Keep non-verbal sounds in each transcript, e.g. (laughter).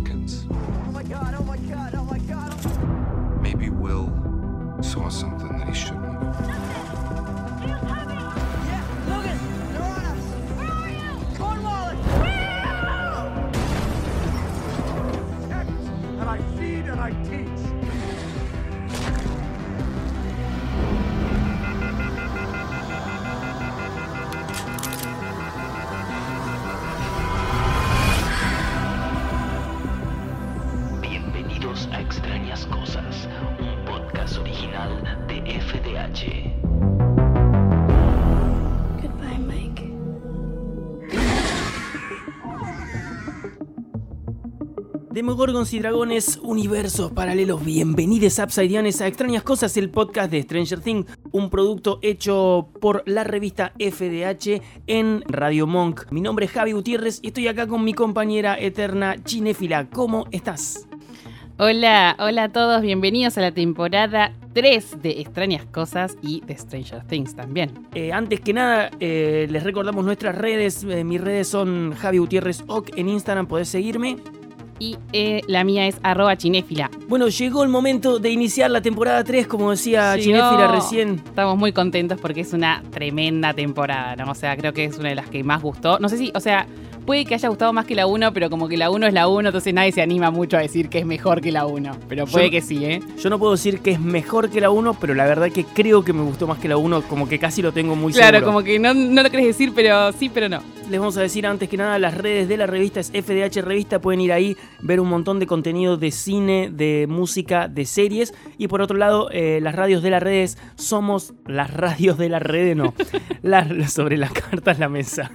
Hawkins. Oh my god, oh my god, oh my god. Maybe Will saw something that he shouldn't have. Demogorgons y dragones, universos paralelos, bienvenidos Upsideianes a Extrañas Cosas, el podcast de Stranger Things, un producto hecho por la revista FDH en Radio Monk. Mi nombre es Javi Gutiérrez y estoy acá con mi compañera eterna Chinéfila. ¿Cómo estás? Hola, hola a todos, bienvenidos a la temporada 3 de Extrañas Cosas y de Stranger Things también. Eh, antes que nada, eh, les recordamos nuestras redes. Eh, mis redes son Javi Gutiérrez Oc en Instagram, podés seguirme. Y eh, la mía es arroba chinéfila. Bueno, llegó el momento de iniciar la temporada 3, como decía Llegó. Chinéfila recién. Estamos muy contentos porque es una tremenda temporada, ¿no? O sea, creo que es una de las que más gustó. No sé si, o sea, puede que haya gustado más que la 1, pero como que la 1 es la 1, entonces nadie se anima mucho a decir que es mejor que la 1. Pero puede Yo- que sí, ¿eh? Yo no puedo decir que es mejor que la 1, pero la verdad que creo que me gustó más que la 1, como que casi lo tengo muy Claro, seguro. como que no, no lo querés decir, pero sí, pero no. Les vamos a decir antes que nada, las redes de la revista es FDH Revista, pueden ir ahí, ver un montón de contenido de cine, de música, de series. Y por otro lado, eh, las radios de las redes somos las radios de (laughs) la red, no, las, sobre las cartas la mesa.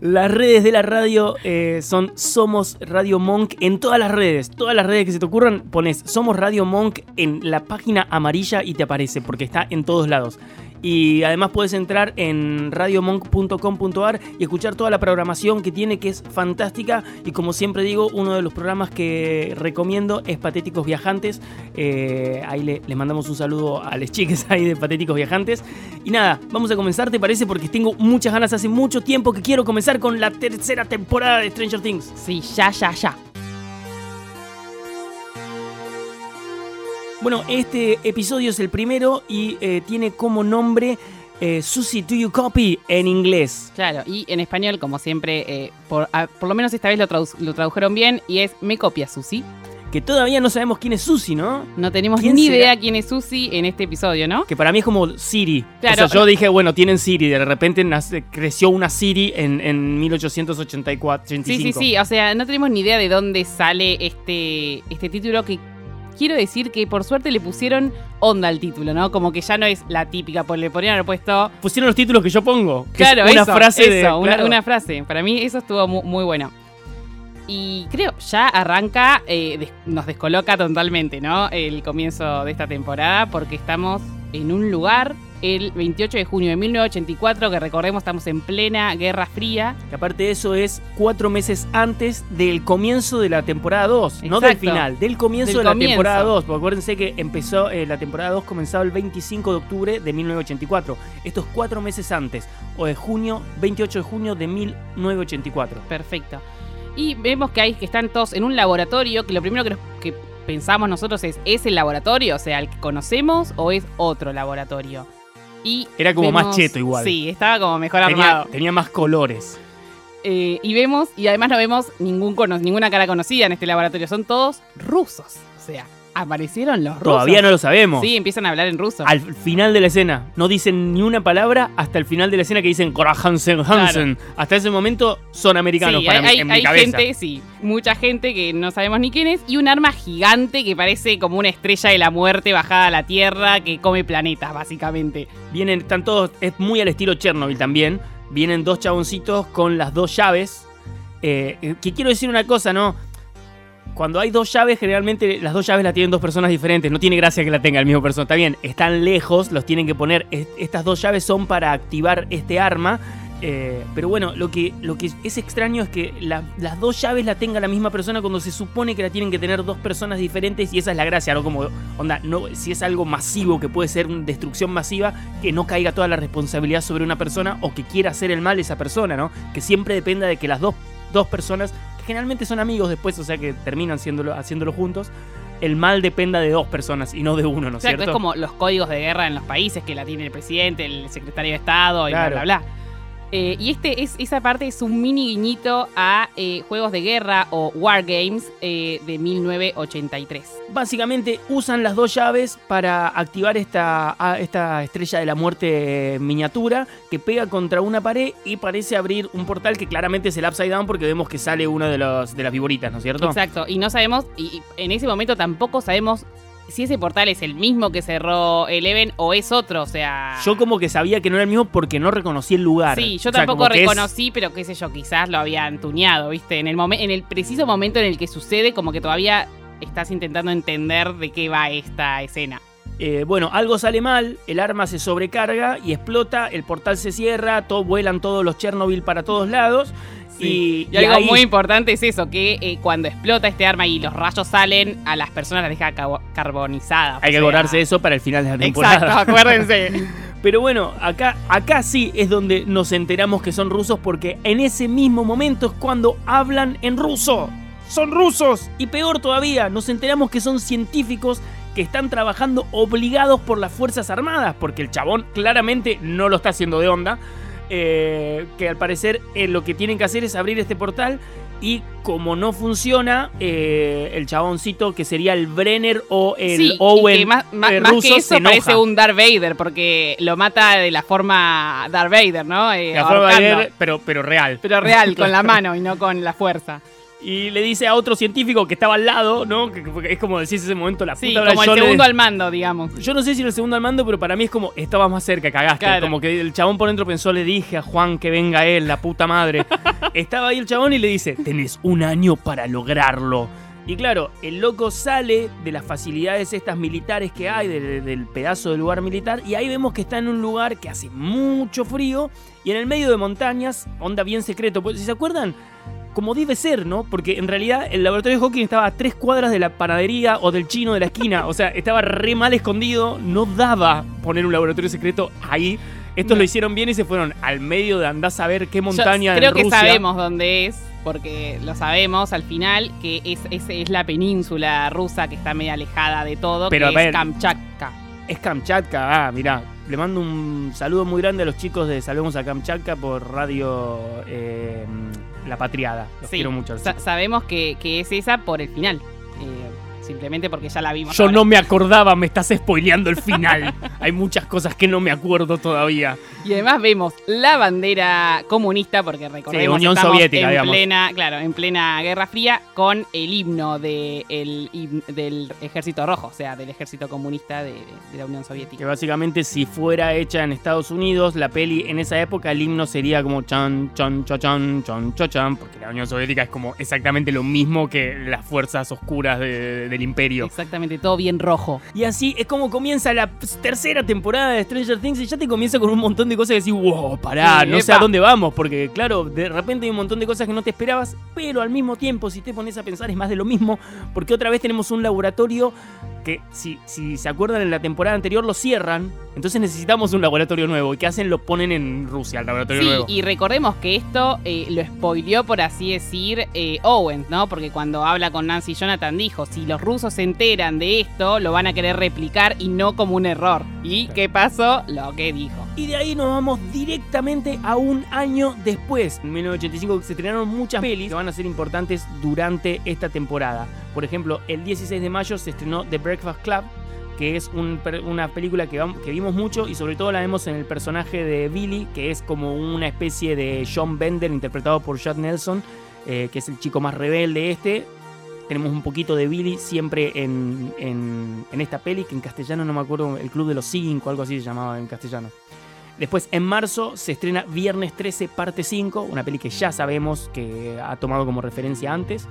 las redes de la radio eh, son Somos Radio Monk en todas las redes. Todas las redes que se te ocurran, pones Somos Radio Monk en la página amarilla y te aparece, porque está en todos lados. Y además puedes entrar en radiomonk.com.ar y escuchar toda la programación que tiene, que es fantástica. Y como siempre digo, uno de los programas que recomiendo es Patéticos Viajantes. Eh, ahí le, le mandamos un saludo a las chiques (laughs) ahí de Patéticos Viajantes. Y nada, vamos a comenzar, ¿te parece? Porque tengo muchas ganas, hace mucho tiempo que quiero comenzar con la tercera temporada de Stranger Things. Sí, ya, ya, ya. Bueno, este episodio es el primero y eh, tiene como nombre eh, Susie Do You Copy en inglés. Claro, y en español, como siempre, eh, por, a- por lo menos esta vez lo, tradu- lo tradujeron bien y es Me copia Susi. Que todavía no sabemos quién es Susie, ¿no? No tenemos ¿Quién ni será? idea quién es Susi en este episodio, ¿no? Que para mí es como Siri. Claro. O sea, yo dije, bueno, tienen Siri. De repente nace- creció una Siri en, en 1884. Sí, 85. sí, sí. O sea, no tenemos ni idea de dónde sale este, este título que quiero decir que por suerte le pusieron onda al título, ¿no? Como que ya no es la típica, pues le podrían haber puesto. Pusieron los títulos que yo pongo. que Claro, es una eso, frase de. eso, una, claro. una frase. Para mí eso estuvo mu- muy, bueno. Y creo, ya arranca, eh, des- nos descoloca totalmente, ¿no? El comienzo de esta temporada, porque estamos en un lugar, el 28 de junio de 1984, que recordemos estamos en plena Guerra Fría. Que aparte de eso es cuatro meses antes del comienzo de la temporada 2. No del final, del comienzo Del de la temporada 2. Porque acuérdense que empezó, eh, la temporada 2 comenzaba el 25 de octubre de 1984. Esto es cuatro meses antes. O de junio, 28 de junio de 1984. Perfecto. Y vemos que hay que están todos en un laboratorio, que lo primero que, nos- que pensamos nosotros es, ¿es el laboratorio? O sea, el que conocemos o es otro laboratorio. Y Era como más cheto igual. Sí, estaba como mejor Tenía, armado. tenía más colores. Eh, y vemos, y además no vemos ningún cono- ninguna cara conocida en este laboratorio. Son todos rusos. O sea, aparecieron los rusos. Todavía no lo sabemos. Sí, empiezan a hablar en ruso. Al final de la escena. No dicen ni una palabra hasta el final de la escena que dicen Cora Hansen Hansen. Hasta ese momento son americanos Sí, para hay, mí, hay- en mi hay cabeza. gente, sí, mucha gente que no sabemos ni quién es, y un arma gigante que parece como una estrella de la muerte bajada a la Tierra que come planetas, básicamente. Vienen, están todos, es muy al estilo Chernobyl también. Vienen dos chaboncitos con las dos llaves. Eh, que quiero decir una cosa, ¿no? Cuando hay dos llaves, generalmente las dos llaves las tienen dos personas diferentes. No tiene gracia que la tenga el mismo persona. Está bien, están lejos, los tienen que poner. Es- Estas dos llaves son para activar este arma. Eh, pero bueno, lo que, lo que es extraño es que la- las dos llaves la tenga la misma persona cuando se supone que la tienen que tener dos personas diferentes y esa es la gracia, ¿no? Como, onda, no, si es algo masivo que puede ser una destrucción masiva, que no caiga toda la responsabilidad sobre una persona o que quiera hacer el mal esa persona, ¿no? Que siempre dependa de que las dos, dos personas generalmente son amigos después, o sea que terminan haciéndolo, haciéndolo juntos, el mal dependa de dos personas y no de uno, ¿no es cierto? es como los códigos de guerra en los países que la tiene el presidente, el secretario de Estado y Claro. bla, bla, bla. Eh, y este es, esa parte es un mini guiñito a eh, juegos de guerra o Wargames eh, de 1983. Básicamente usan las dos llaves para activar esta, esta estrella de la muerte miniatura que pega contra una pared y parece abrir un portal que claramente es el Upside Down porque vemos que sale una de, los, de las viboritas, ¿no es cierto? Exacto, y no sabemos, y y en ese momento tampoco sabemos si ese portal es el mismo que cerró Eleven o es otro, o sea... Yo como que sabía que no era el mismo porque no reconocí el lugar. Sí, yo O sea, tampoco es- reconocí, pero qué sé yo, quizás lo habían tuneado, ¿viste? En el, en el preciso momento en el que sucede, como que todavía estás intentando entender de qué va esta escena. Eh, bueno, algo sale mal, el arma se sobrecarga y explota, el portal se cierra, todo, vuelan todos los Chernobyl para todos lados. Y, Y, algo ahí- muy importante es eso, que eh, cuando explota este arma y los rayos salen, a las personas las deja carbonizadas. Hay que acordarse eso para el final de la temporada. Exacto, (laughs) acuérdense. Pero bueno, acá, acá sí es donde nos enteramos que son rusos porque en ese mismo momento es cuando hablan en ruso. Son rusos. Y peor todavía, nos enteramos que son científicos que están trabajando obligados por las Fuerzas Armadas, porque el chabón claramente no lo está haciendo de onda. Eh, que al parecer eh, lo que tienen que hacer es abrir este portal y como no funciona, eh, el chaboncito que sería el Brenner o el sí, y Owen que más, más- eh, más ruso que eso parece un Darth Vader, porque lo mata de la forma Darth Vader, ¿no? Eh, La forma ver, pero, pero real. Pero real, con la (laughs) mano y no con la fuerza. Y le dice a otro científico que estaba al lado, ¿no? Que, que es como decís ese momento, la Sí, puta madre, como el le- segundo al mando, digamos. Yo no sé si era el segundo al mando, pero para mí es como, estaba más cerca, cagaste. Claro. Como que el chabón por dentro pensó, le dije a Juan que venga él, la puta madre. (laughs) Estaba ahí el chabón y le dice, tenés un año para lograrlo. Y claro, el loco sale de las facilidades estas militares que hay, de- de- del pedazo de lugar militar, y ahí vemos que está en un lugar que hace mucho frío, y en el medio de montañas, onda bien secreto. Pues, si se acuerdan, como debe ser, ¿no? Porque en realidad el laboratorio de Hawking estaba a tres cuadras de la panadería o del chino de la esquina. O sea, estaba re mal escondido. No daba poner un laboratorio secreto ahí. Estos No. lo hicieron bien y se fueron al medio de andar a saber qué Yo montaña creo en que Rusia. sabemos dónde es, porque lo sabemos al final, que es, es, es la península rusa que está medio alejada de todo, Pero, que a ver. es Kamchatka. Es Kamchatka. Ah, mirá. Le mando un saludo muy grande a los chicos de Salvemos a Kamchatka por radio eh, La Patriada. Los Sí, quiero mucho. sa- sabemos que, que es esa por el final. eh, simplemente porque ya la vimos. Yo ahora. no me acordaba, me estás spoileando el final. (laughs) Hay muchas cosas que no me acuerdo todavía. Y además vemos la bandera comunista, porque recordemos Unión estamos Soviética, en digamos. plena, claro, en plena Guerra Fría, con el himno de el del Ejército Rojo, o sea, del Ejército Comunista de, de la Unión Que Soviética. básicamente si fuera hecha en Estados Unidos, la peli en esa época el himno sería como chan, chan, chan, chan, chan, chan, chan, porque la Unión Soviética es como exactamente lo mismo que las fuerzas oscuras de- del imperio. Exactamente, todo bien rojo. Y así es como comienza la tercera temporada de Stranger Things y ya te comienza con un montón de cosas que decís, wow, pará, Sí, no sé a dónde vamos, porque claro, de repente hay un montón de cosas que no te esperabas, pero al mismo tiempo, si te pones a pensar, es más de lo mismo, porque otra vez tenemos un laboratorio que, si, si se acuerdan, en la temporada anterior lo cierran, entonces necesitamos un laboratorio nuevo. ¿Y qué hacen? Lo ponen en Rusia, el laboratorio Sí, nuevo. y recordemos que esto eh, lo spoileó, por así decir, eh, Owens, ¿no? Porque cuando habla con Nancy Jonathan dijo, si los rusos se enteran de esto, lo van a querer replicar y no como un error. ¿Y qué pasó? Lo que dijo. Y de ahí nos vamos directamente a un año después. En 1985 se estrenaron muchas pelis que van a ser importantes durante esta temporada. Por ejemplo, el 16 de mayo se estrenó The Breakfast Club, que es una película que, vimos mucho y sobre todo la vemos en el personaje de Billy, que es como una especie de John Bender interpretado por Chad Nelson, eh, que es el chico más rebelde este. Tenemos un poquito de Billy siempre en, en- en esta peli, que en castellano no me acuerdo, El Club de los Cinco, algo así se llamaba en castellano. Después, en marzo, se estrena Viernes 13, parte 5, una peli que ya sabemos que ha tomado como referencia antes.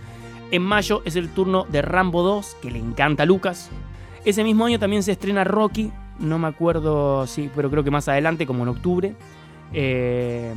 En mayo es el turno de Rambo 2, que le encanta a Lucas. Ese mismo año también se estrena Rocky, no me acuerdo, sí, pero creo que más adelante, como en octubre. Eh,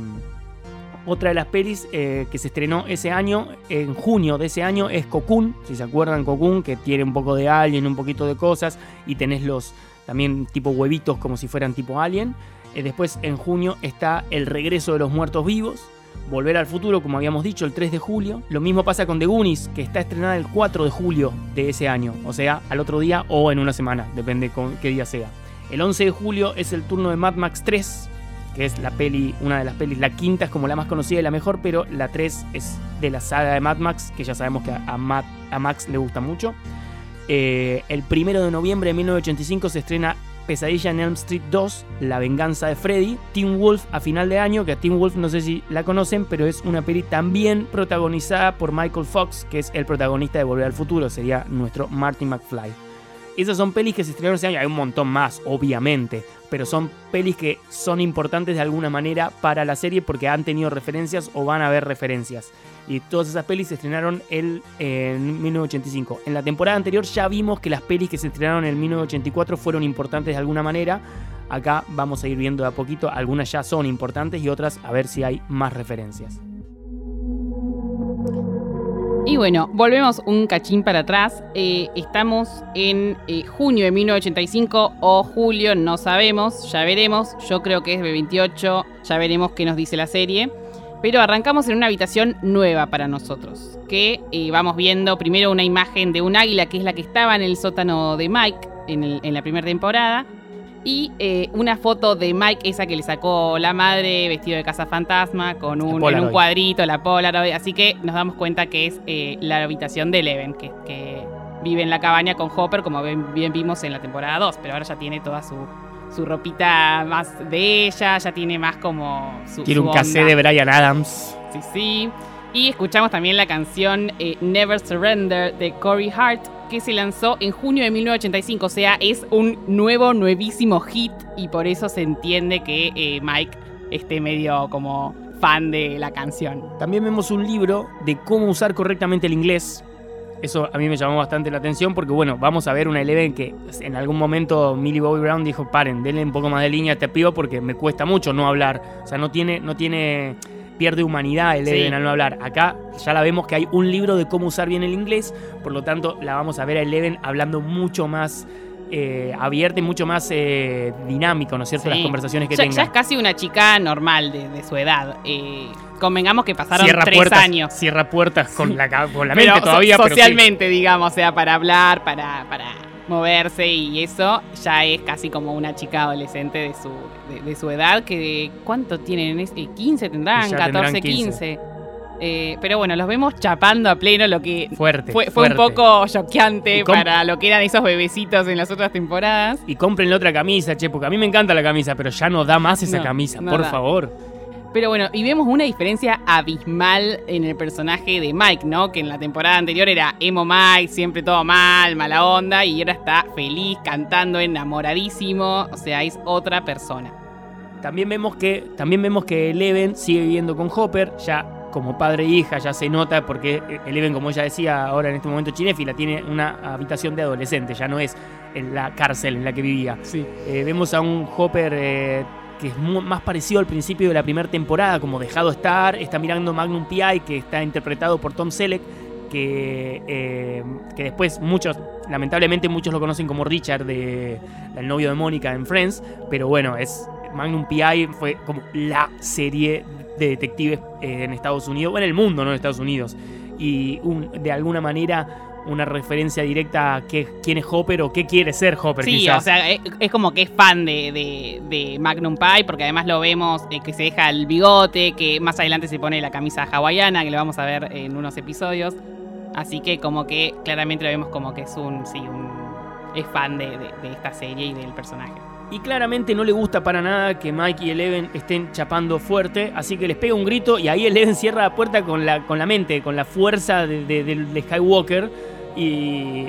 otra de las pelis eh, que se estrenó ese año, en junio de ese año, es Cocoon. Si se acuerdan, Cocoon, que tiene un poco de Alien, un poquito de cosas, y tenés los también tipo huevitos como si fueran tipo Alien. Eh, después, en junio, está El regreso de los muertos vivos. Volver al futuro, como habíamos dicho, el 3 de julio. Lo mismo pasa con The Goonies, que está estrenada el 4 de julio de ese año. O sea, al otro día o en una semana, depende con qué día sea. El 11 de julio es el turno de Mad Max 3, que es la peli, una de las pelis. La quinta es como la más conocida y la mejor, pero la 3 es de la saga de Mad Max, que ya sabemos que a, Max le gusta mucho. Eh, el primero de noviembre de 1985 se estrena Pesadilla en Elm Street 2, La venganza de Freddy. Teen Wolf a final de año, que a Teen Wolf no sé si la conocen, pero es una peli también protagonizada por Michael Fox, que es el protagonista de Volver al Futuro, sería nuestro Marty McFly. Esas son pelis que se estrenaron ese año, hay un montón más, obviamente, pero son pelis que son importantes de alguna manera para la serie porque han tenido referencias o van a haber referencias. Y todas esas pelis se estrenaron el, en 1985. En la temporada anterior ya vimos que las pelis que se estrenaron en 1984 fueron importantes de alguna manera. Acá vamos a ir viendo de a poquito, algunas ya son importantes y otras a ver si hay más referencias. Y bueno, volvemos un cachín para atrás. Eh, estamos en eh, junio de 1985 o julio, no sabemos, ya veremos. Yo creo que es de 28, ya veremos qué nos dice la serie. Pero arrancamos en una habitación nueva para nosotros. Que eh, vamos viendo primero una imagen de un águila, que es la que estaba en el sótano de Mike en, el- en la primera temporada. Y eh, una foto de Mike, esa que le sacó la madre, vestido de casa fantasma, con un, en un Polaroid. cuadrito, la Polaroid. Así que nos damos cuenta que es eh, la habitación de Eleven, que, que vive en la cabaña con Hopper, como bien, bien vimos en la temporada 2. Pero ahora ya tiene toda su, su ropita más de ella, ya tiene más como su. Tiene un onda. de Brian Adams. Sí, sí. Y escuchamos también la canción eh, Never Surrender de Corey Hart, que se lanzó en junio de 1985. O sea, es un nuevo, nuevísimo hit y por eso se entiende que eh, Mike esté medio como fan de la canción. También vemos un libro de cómo usar correctamente el inglés. Eso a mí me llamó bastante la atención porque, bueno, vamos a ver una Eleven que en algún momento Millie Bobby Brown dijo, paren, denle un poco más de línea a este pibo porque me cuesta mucho no hablar. O sea, no tiene, no tiene, pierde humanidad Eleven Sí. al no hablar. Acá ya la vemos que hay un libro de cómo usar bien el inglés, por lo tanto la vamos a ver a Eleven hablando mucho más eh, abierta y mucho más eh, dinámico, ¿no es cierto? Sí. Las conversaciones que Ya, tenga. ya es casi una chica normal de, de su edad. Eh, convengamos que pasaron cierra tres puertas, años. Cierra puertas con la, con la mente todavía, pero sí. socialmente, digamos, o sea, para hablar, para, para moverse y eso, ya es casi como una chica adolescente de su, de, de su edad, que ¿cuánto tienen? Es- eh, 15 tendrán, Ya 14, tendrán 15. 15. Eh, pero bueno, los vemos chapando a pleno, lo que Fuerte. fue, fue un poco choqueante para lo que eran esos bebecitos en las otras temporadas. Y cómprenle otra camisa, che, porque a mí me encanta la camisa, pero ya no da más esa No, camisa, no por da. favor. Pero bueno, y vemos una diferencia abismal en el personaje de Mike, ¿no? Que en la temporada anterior era emo Mike, siempre todo mal, mala onda, y ahora está feliz, cantando, enamoradísimo, o sea, es otra persona. También vemos que, también vemos que Eleven sigue viviendo con Hopper, ya como padre e hija, ya se nota, porque Eleven, como ella decía ahora en este momento Chinéfila, tiene una habitación de adolescente, ya no es en la cárcel en la que vivía. Sí. Eh, vemos a un Hopper eh, que es más parecido al principio de la primera temporada, como dejado estar. Está mirando Magnum P.I., que está interpretado por Tom Selleck, que, eh, que después muchos, lamentablemente muchos lo conocen como Richard, de, el novio de Mónica en Friends. Pero bueno, es Magnum P.I. fue como la serie de detectives eh, en Estados Unidos, o en el mundo, no en Estados Unidos. Y de alguna manera una referencia directa a qué, quién es Hopper o qué quiere ser Hopper. Sí, quizás. o sea, es, es como que es fan de, de- de Magnum Pie, porque además lo vemos eh, que se deja el bigote, que más adelante se pone la camisa hawaiana, que lo vamos a ver en unos episodios. Así que como que claramente lo vemos como que es un, sí, un, es fan de, esta serie y del personaje. Y claramente no le gusta para nada que Mike y Eleven estén chapando fuerte, así que les pega un grito y ahí Eleven cierra la puerta con la, con la mente, con la fuerza de, de Skywalker. Y,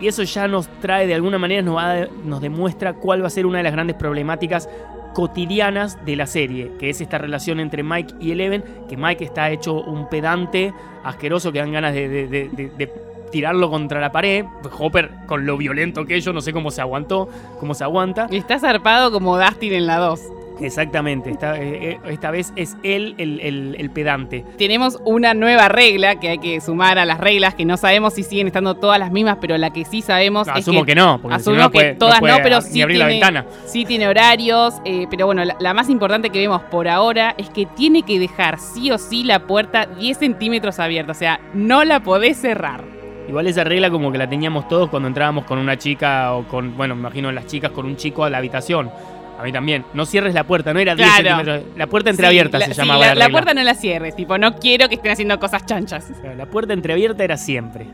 eso ya nos trae, de alguna manera, nos, va nos demuestra cuál va a ser una de las grandes problemáticas cotidianas de la serie, que es esta relación entre Mike y Eleven, que Mike está hecho un pedante asqueroso que dan ganas de tirarlo contra la pared. Hopper, con lo violento que es, yo no sé cómo se aguantó, cómo se aguanta. Y está zarpado como Dustin en la 2. Exactamente, esta, eh, eh, esta vez es él el, el- el pedante. Tenemos una nueva regla que hay que sumar a las reglas, que no sabemos si siguen estando todas las mismas, pero la que sí sabemos es Asumo que, no, porque si no, puede, que todas no, puede pero sí abrir la tiene- ventana. Sí tiene horarios, eh, pero bueno, la, la más importante que vemos por ahora es que tiene que dejar sí o sí la puerta 10 centímetros abierta, o sea, no la podés cerrar. Igual esa regla como que la teníamos todos cuando entrábamos con una chica o con, bueno, me imagino las chicas con un chico a la habitación. A mí también. No cierres la puerta, no era 10 Claro. centímetros. La puerta entreabierta Sí, se la, llamaba sí, la, la, la puerta no la cierres, tipo, no quiero que estén haciendo cosas chanchas. La puerta entreabierta era siempre.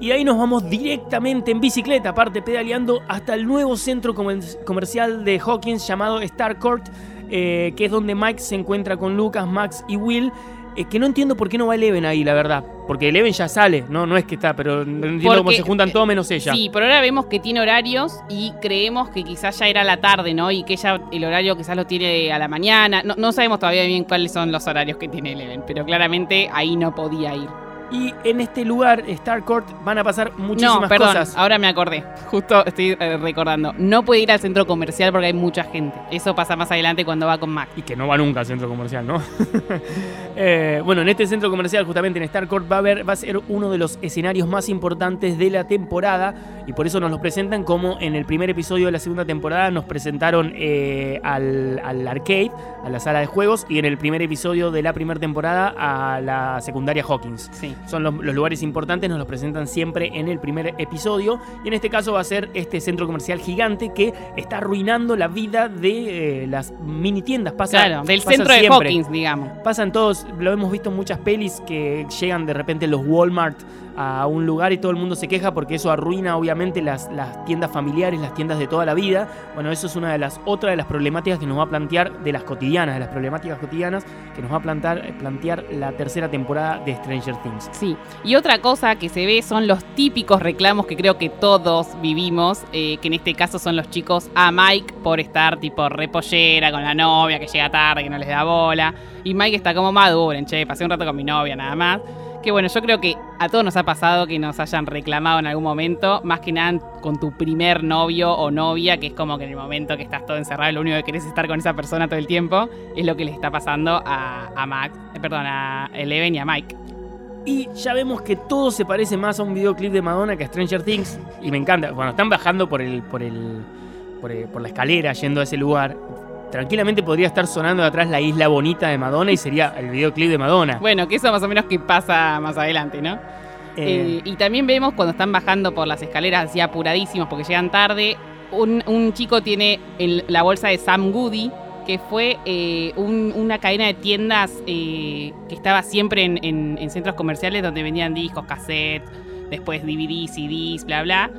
Y ahí nos vamos directamente en bicicleta, aparte pedaleando, hasta el nuevo centro comer- comercial de Hawkins llamado Starcourt, eh, que es donde Mike se encuentra con Lucas, Max y Will. Eh, que no entiendo por qué no va Eleven ahí, la verdad. Porque Eleven ya sale, no, no es que está, pero no entiendo cómo se juntan todos menos ella. Sí, por ahora vemos que tiene horarios y creemos que quizás ya era la tarde, ¿no? Y que ella el horario quizás lo tiene a la mañana. No, no sabemos todavía bien cuáles son los horarios que tiene Eleven, pero claramente ahí no podía ir. Y en este lugar, Starcourt, van a pasar muchísimas no, perdón, cosas. ahora me acordé. Justo estoy eh, recordando. No puede ir al centro comercial porque hay mucha gente. Eso pasa más adelante cuando va con Mac. Y que no va nunca al centro comercial, ¿no? (laughs) Eh, bueno, en este centro comercial, justamente en Starcourt, va a, haber, va a ser uno de los escenarios más importantes de la temporada. Y por eso nos los presentan como en el primer episodio de la segunda temporada nos presentaron eh, al, al arcade, a la sala de juegos. Y en el primer episodio de la primera temporada a la secundaria Hawkins. Sí. Son los, los lugares importantes, nos los presentan siempre en el primer episodio. Y en este caso va a ser este centro comercial gigante que está arruinando la vida de eh, las mini tiendas. Pasa, Claro, del pasa centro de. Hawkins, digamos. Pasan todos, lo hemos visto en muchas pelis que llegan de repente los Walmart a un lugar y todo el mundo se queja porque eso arruina obviamente las, las tiendas familiares, las tiendas de toda la vida. Bueno, eso es una de las otra de las problemáticas que nos va a plantear de las cotidianas, de las problemáticas cotidianas que nos va a plantar, plantear la tercera temporada de Stranger Things. Sí, y otra cosa que se ve son los típicos reclamos que creo que todos vivimos, eh, que en este caso son los chicos a Mike por estar tipo repollera con la novia que llega tarde, que no les da bola. Y Mike está como maduren, che, pasé un rato con mi novia nada más. Que bueno, yo creo que a todos nos ha pasado que nos hayan reclamado en algún momento, más que nada con tu primer novio o novia, que es como que en el momento que estás todo encerrado, lo único que querés es estar con esa persona todo el tiempo, es lo que les está pasando a, a Max, eh, perdón, a Eleven y a Mike. Y ya vemos que todo se parece más a un videoclip de Madonna que a Stranger Things. Y me encanta. Bueno, están bajando por el. por el. por, el- por la escalera yendo a ese lugar. Tranquilamente podría estar sonando de atrás la isla bonita de Madonna y sería el videoclip de Madonna. Bueno, que eso más o menos que pasa más adelante, ¿no? Eh, Eh, y también vemos cuando están bajando por las escaleras así apuradísimos porque llegan tarde, un, un chico tiene el- la bolsa de Sam Goody, que fue eh, un- una cadena de tiendas que estaba siempre en, en- en centros comerciales donde vendían discos, cassettes, después DVDs, CDs, bla, bla,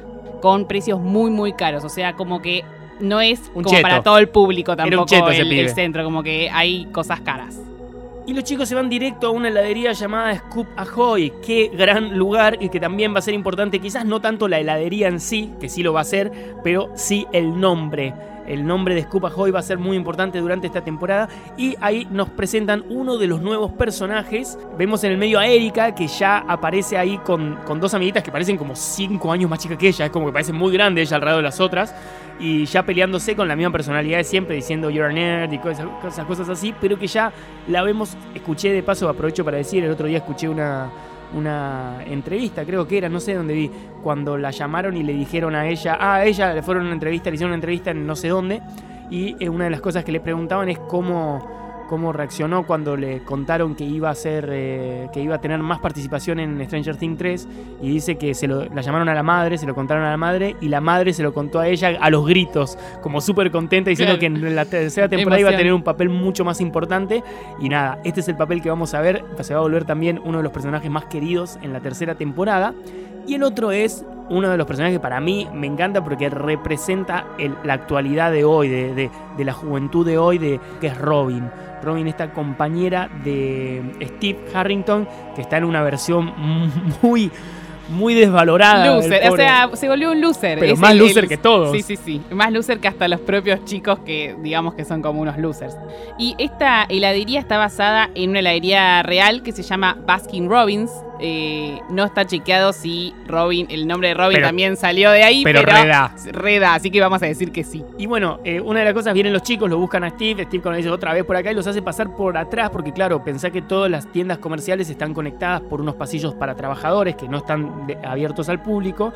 con precios muy, muy caros. O sea, como que no es Un como cheto. para todo el público un tampoco cheto ese el, el pibe. centro, como que hay cosas caras. Y los chicos se van directo a una heladería llamada Scoop Ahoy. Qué gran lugar y que también va a ser importante. Quizás no tanto la heladería en sí, que sí lo va a ser, pero sí el nombre. El nombre de Scoop Ahoy va a ser muy importante durante esta temporada. Y ahí nos presentan uno de los nuevos personajes. Vemos en el medio a Erika, que ya aparece ahí con, con dos amiguitas que parecen como 5 años más chicas que ella. Es como que parece muy grande ella al lado de las otras. Y ya peleándose con la misma personalidad de siempre, diciendo you're a nerd y cosas, cosas así. Pero que ya la vemos, escuché de paso, aprovecho para decir, el otro día escuché una, una entrevista, creo que era, no sé dónde vi, cuando la llamaron y le dijeron a ella, ah, a ella le fueron a una entrevista, le hicieron una entrevista en no sé dónde, y eh, una de las cosas que le preguntaban es cómo, cómo reaccionó cuando le contaron que iba a ser, eh, que iba a tener más participación en Stranger Things 3, y dice que se lo, la llamaron a la madre, se lo contaron a la madre, y la madre se lo contó a ella a los gritos, como súper contenta, diciendo Claro. que en la tercera temporada iba a tener un papel mucho más importante, y nada, este es el papel que vamos a ver. Se va a volver también uno de los personajes más queridos en la tercera temporada. Y el otro es uno de los personajes que para mí me encanta porque representa el- la actualidad de hoy, de, de- de la juventud de hoy, de, que es Robin. Robin, esta compañera de Steve Harrington, que está en una versión (laughs) muy, muy desvalorada. Loser, o sea, se volvió un loser. Pero Es más el- loser el- que todos. Sí, sí, sí. Más loser que hasta los propios chicos que digamos que son como unos losers. Y esta heladería está basada en una heladería real que se llama Baskin Robbins, Eh, no está chequeado si Robin, el nombre de Robin Pero- también salió de ahí, pero pero, reda. reda, así que vamos a decir que sí. Y bueno, eh, una de las cosas, vienen los chicos, lo buscan a Steve, Steve cuando dice otra vez por acá y los hace pasar por atrás, porque claro, pensá que todas las tiendas comerciales están conectadas por unos pasillos para trabajadores que no están de- abiertos al público.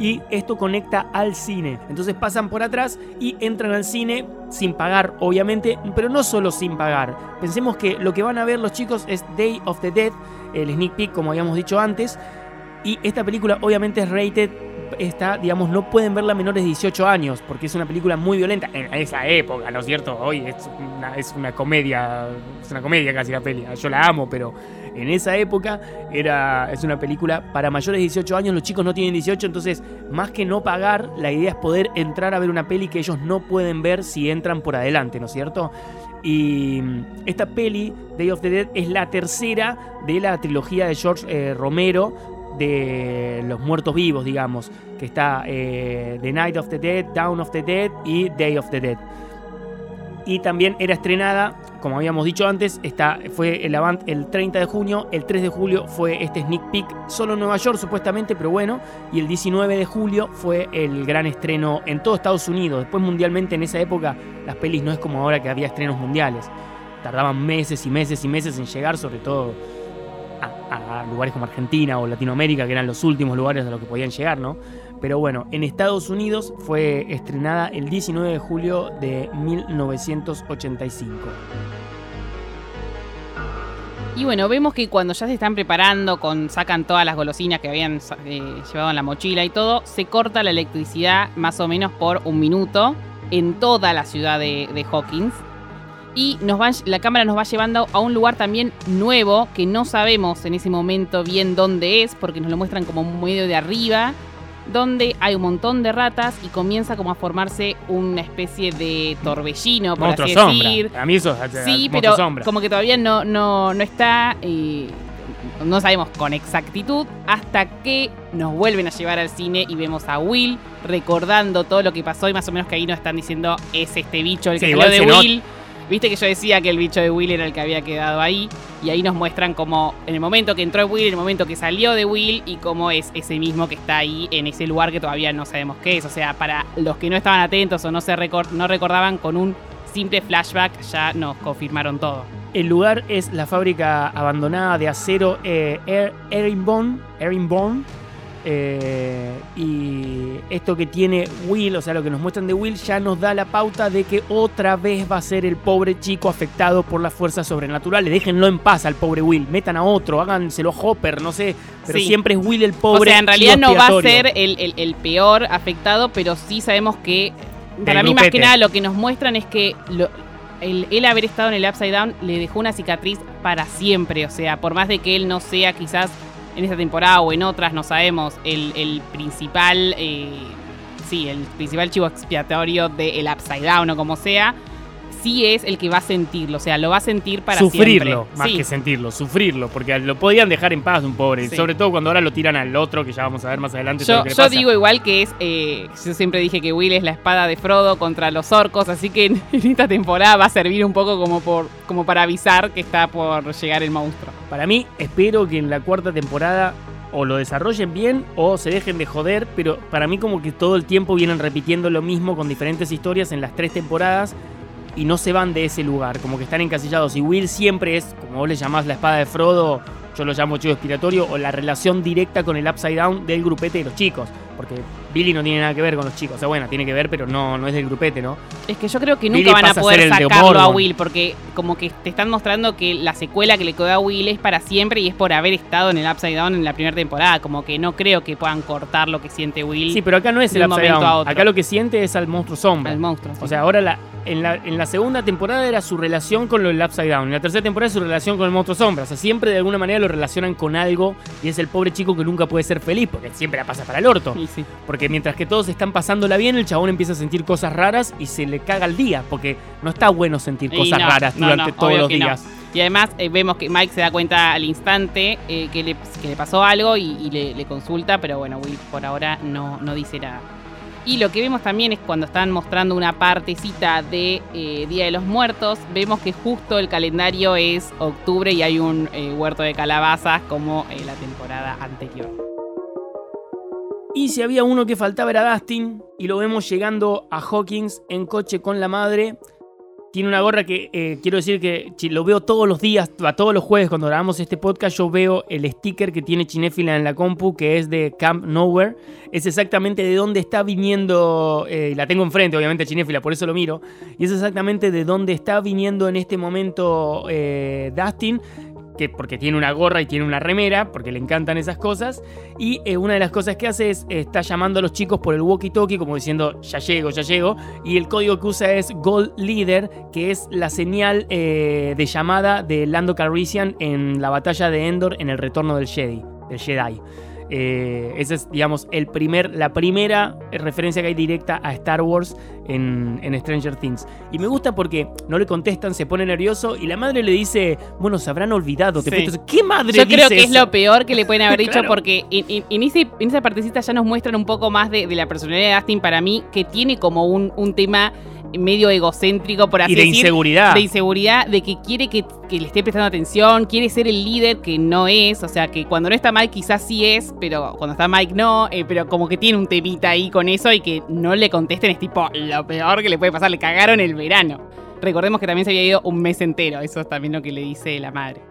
Y esto conecta al cine. Entonces pasan por atrás y entran al cine sin pagar, obviamente, pero no solo sin pagar. Pensemos que lo que van a ver los chicos es Day of the Dead, el sneak peek, como habíamos dicho antes. Y esta película obviamente es rated, está, digamos, no pueden verla menores de 18 años, porque es una película muy violenta en esa época, ¿no es cierto? Hoy es una, es una comedia, es una comedia casi la peli, yo la amo, pero en esa época era, es una película para mayores de 18 años, los chicos no tienen 18, entonces más que no pagar, la idea es poder entrar a ver una peli que ellos no pueden ver si entran por adelante, ¿no es cierto? Y mm, esta peli, Day of the Dead, es la tercera de la trilogía de George eh, Romero de los muertos vivos, digamos, que está eh, The Night of the Dead, Dawn of the Dead y Day of the Dead. Y también era estrenada, como habíamos dicho antes, está, fue el, avant el 30 de junio, el 3 de julio fue este sneak peek, solo en Nueva York supuestamente, pero bueno, y el 19 de julio fue el gran estreno en todo Estados Unidos. Después mundialmente en esa época las pelis no es como ahora que había estrenos mundiales. Tardaban meses y meses y meses en llegar, sobre todo a, a lugares como Argentina o Latinoamérica, que eran los últimos lugares a los que podían llegar, ¿no? Pero bueno, en Estados Unidos fue estrenada el 19 de julio de 1985. Y bueno, vemos que cuando ya se están preparando, con, sacan todas las golosinas que habían eh, llevado en la mochila y todo, se corta la electricidad más o menos por un minuto en toda la ciudad de, Hawkins. Y la cámara nos va llevando a un lugar también nuevo que no sabemos en ese momento bien dónde es, porque nos lo muestran como medio de arriba, donde hay un montón de ratas y comienza como a formarse una especie de torbellino, por Monstruo así sombra. decir. A mí eso es Sí, pero sombra. como que todavía no, no, no está, eh, no sabemos con exactitud, hasta que nos vuelven a llevar al cine y vemos a Will recordando todo lo que pasó y más o menos que ahí nos están diciendo es este bicho el que Sí, salió de Will. Viste que yo decía que el bicho de Will era el que había quedado ahí y ahí nos muestran como en el momento que entró Will, en el momento que salió de Will y cómo es ese mismo que está ahí en ese lugar que todavía no sabemos qué es. O sea, para los que no estaban atentos o no, se recor- no recordaban con un simple flashback ya nos confirmaron todo. El lugar es la fábrica abandonada de acero eh, Er- Herringbone, eh, y esto que tiene Will, o sea, lo que nos muestran de Will, ya nos da la pauta de que otra vez va a ser el pobre chico afectado por las fuerzas sobrenaturales. Déjenlo en paz al pobre Will, metan a otro, háganselo a Hopper, no sé, pero Sí. siempre es Will el O pobre. sea, en realidad no va a ser el, el- el peor afectado, pero sí sabemos que, para mí más que nada, lo que nos muestran es que lo- el, él haber estado en el Upside Down le dejó una cicatriz para siempre. O sea, por más de que él no sea quizás en esta temporada o en otras, no sabemos, el, el principal, eh, sí, el principal chivo expiatorio del Upside Down o como sea, sí es el que va a sentirlo. O sea, lo va a sentir para sufrirlo, siempre. más Sí. que sentirlo, sufrirlo, porque lo podían dejar en paz un pobre, Sí. sobre todo cuando ahora lo tiran al otro, que ya vamos a ver más adelante. todo Yo, lo que le yo pasa. digo igual que es, eh, yo siempre dije que Will es la espada de Frodo contra los orcos, así que en, (laughs) en esta temporada va a servir un poco como, por, como para avisar que está por llegar el monstruo. Para mí, espero que en la cuarta temporada o lo desarrollen bien o se dejen de joder, pero para mí como que todo el tiempo vienen repitiendo lo mismo con diferentes historias en las tres temporadas y no se van de ese lugar, como que están encasillados. Y Will siempre es, como vos le llamás la espada de Frodo, yo lo llamo chivo expiratorio, o la relación directa con el Upside Down del grupete de los chicos, porque Billy no tiene nada que ver con los chicos, o sea, bueno, tiene que ver, pero no, no es del grupete, ¿no? Es que yo creo que Billy nunca van a a poder el de sacarlo a. Will, porque como que te están mostrando que la secuela que le quedó a Will es para siempre y es por haber estado en el Upside Down en la primera temporada. Como que no creo que puedan cortar lo que siente Will Sí, pero acá no es el Upside a Down, acá lo que siente es al monstruo sombra. al monstruo. sí. O sea, ahora la, en, la, en la segunda temporada era su relación con del Upside Down. En la tercera temporada es su relación con el monstruo sombra. O sea, siempre de alguna manera lo relacionan con algo y es el pobre chico que nunca puede ser feliz porque siempre la pasa para el orto. Y sí. Porque mientras que todos están pasándola bien, el chabón empieza a sentir cosas raras y se le caga el día. Porque no está bueno sentir cosas no, raras no, durante no, todos los días. Y además eh, vemos que Mike se da cuenta al instante eh, que, le, que le pasó algo y, y le, le consulta, pero bueno, Will por ahora no, no dice nada. Y lo que vemos también es cuando están mostrando una partecita de eh, Día de los Muertos, vemos que justo el calendario es octubre y hay un huerto de calabazas como la temporada anterior. Y si había uno que faltaba era Dustin, y lo vemos llegando a Hawkins en coche con la madre. Tiene una gorra que eh, quiero decir que lo veo todos los días, a todos los jueves cuando grabamos este podcast, yo veo el sticker que tiene Chinéfila en la compu, que es de Camp Nowhere. Es exactamente de dónde está viniendo, eh, la tengo enfrente obviamente Chinéfila, por eso lo miro, y es exactamente de dónde está viniendo en este momento eh, Dustin, que porque tiene una gorra y tiene una remera, porque le encantan esas cosas. Y eh, una de las cosas que hace es está llamando a los chicos por el walkie-talkie, como diciendo ya llego, ya llego. Y el código que usa es Gold Leader, que es la señal eh, de llamada de Lando Calrissian en la batalla de Endor en el retorno. Del Jedi. Eh, esa es, digamos, el primer, la primera referencia que hay directa a Star Wars en, en Stranger Things. Y me gusta porque no le contestan, se pone nervioso y la madre le dice, bueno, se habrán olvidado. te Sí. fuiste". ¿Qué madre Yo dice creo que es lo peor que le pueden haber (laughs) dicho Claro. porque en, en- en ese- en esa partecita ya nos muestran un poco más de, de la personalidad de Dustin para mí, que tiene como un, un tema medio egocéntrico, por así Y de decir. inseguridad. De inseguridad, de que quiere que, que le esté prestando atención, quiere ser el líder que no es, o sea, que cuando no está Mike quizás sí es, pero cuando está Mike no, eh, pero como que tiene un temita ahí con eso y que no le contesten es tipo lo peor que le puede pasar, le cagaron el verano. Recordemos que también se había ido un mes entero, eso es también lo que le dice la madre.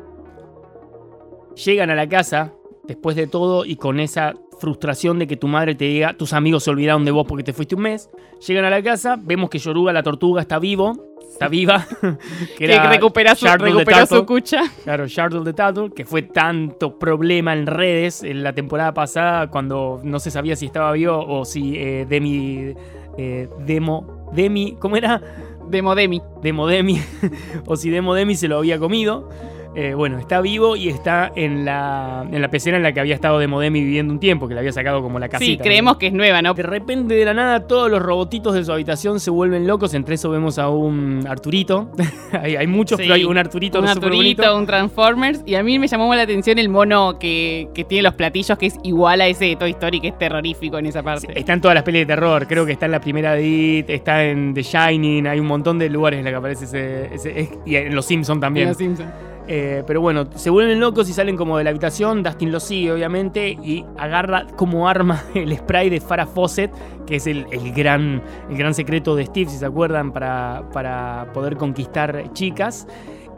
Llegan a la casa después de todo y con esa frustración de que tu madre te diga, tus amigos se olvidaron de vos porque te fuiste un mes. Llegan a la casa, vemos que Yoruga, la tortuga, está vivo, está viva. (laughs) Que, (laughs) recupera su, recuperó su cucha. Claro, Shardle the Turtle, que fue tanto problema en redes en la temporada pasada cuando no se sabía si estaba vivo o si eh, Demi... eh, Demo... Demi... ¿Cómo era? Demo Demi. Demo Demi, (laughs) o si Demo Demi se lo había comido. Eh, bueno, está vivo y está en la, en la pecera en la que había estado Demo Demi viviendo un tiempo, que le había sacado como la casita. Sí, creemos que es nueva, ¿no? De repente, de la nada, todos los robotitos de su habitación se vuelven locos. Entre eso vemos a un Arturito. (laughs) hay, hay muchos, Sí, pero hay un Arturito un. Arturito, un Transformers. Y a mí me llamó la atención el mono que, que tiene los platillos, que es igual a ese de Toy Story, que es terrorífico en esa parte. Está en todas las pelis de terror. Creo que está en la primera de It, está en The Shining. Hay un montón de lugares en los que aparece ese. ese- es- y en Los Simpsons En también. Los Simpsons. Eh, pero bueno, se vuelven locos y salen como de la habitación. Dustin lo sigue, obviamente, y agarra como arma (laughs) el spray de Farah Fawcett, que es el, el gran, el gran secreto de Steve, si se acuerdan, para, para poder conquistar chicas.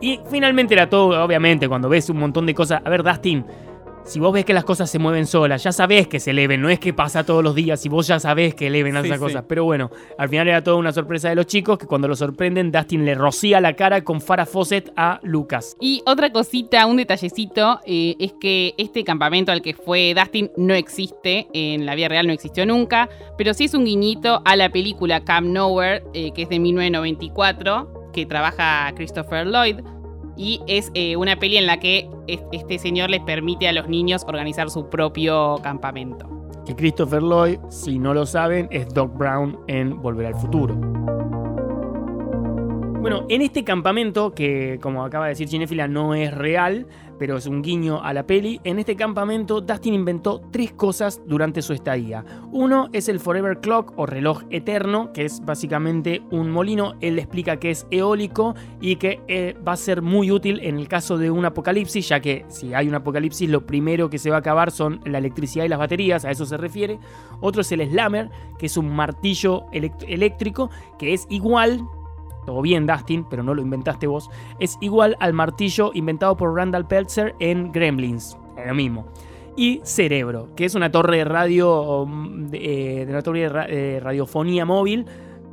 Y finalmente era todo, obviamente, cuando ves un montón de cosas. A ver, Dustin. Si vos ves que las cosas se mueven solas, ya sabés que se eleven, no es que pasa todos los días, si vos ya sabés que eleven Sí, esas sí. cosas. Pero bueno, al final era toda una sorpresa de los chicos, que cuando lo sorprenden, Dustin le rocía la cara con Farah Fawcett a Lucas. Y otra cosita, un detallecito, eh, es que este campamento al que fue Dustin no existe, en la vida real no existió nunca, pero sí es un guiñito a la película Camp Nowhere, eh, que es de 1994, que trabaja Christopher Lloyd. Y es eh, una peli en la que es- este señor les permite a los niños organizar su propio campamento. Que Christopher Lloyd, si no lo saben, es Doc Brown en Volver al Futuro. Bueno, en este campamento, que como acaba de decir Cinefila, no es real, pero es un guiño a la peli, en este campamento Dustin inventó tres cosas durante su estadía. Uno es el Forever Clock o reloj eterno, que es básicamente un molino. Él explica que es eólico y que eh, va a ser muy útil en el caso de un apocalipsis, ya que si hay un apocalipsis lo primero que se va a acabar son la electricidad y las baterías, a eso se refiere. Otro es el Slammer, que es un martillo eléctrico, que es igual todo bien, Dustin, pero no lo inventaste vos. Es igual al martillo inventado por Randall Peltzer en Gremlins. Es lo mismo. Y Cerebro, que es una torre de radio, mm, de, eh, de una torre de ra- eh, radiofonía móvil,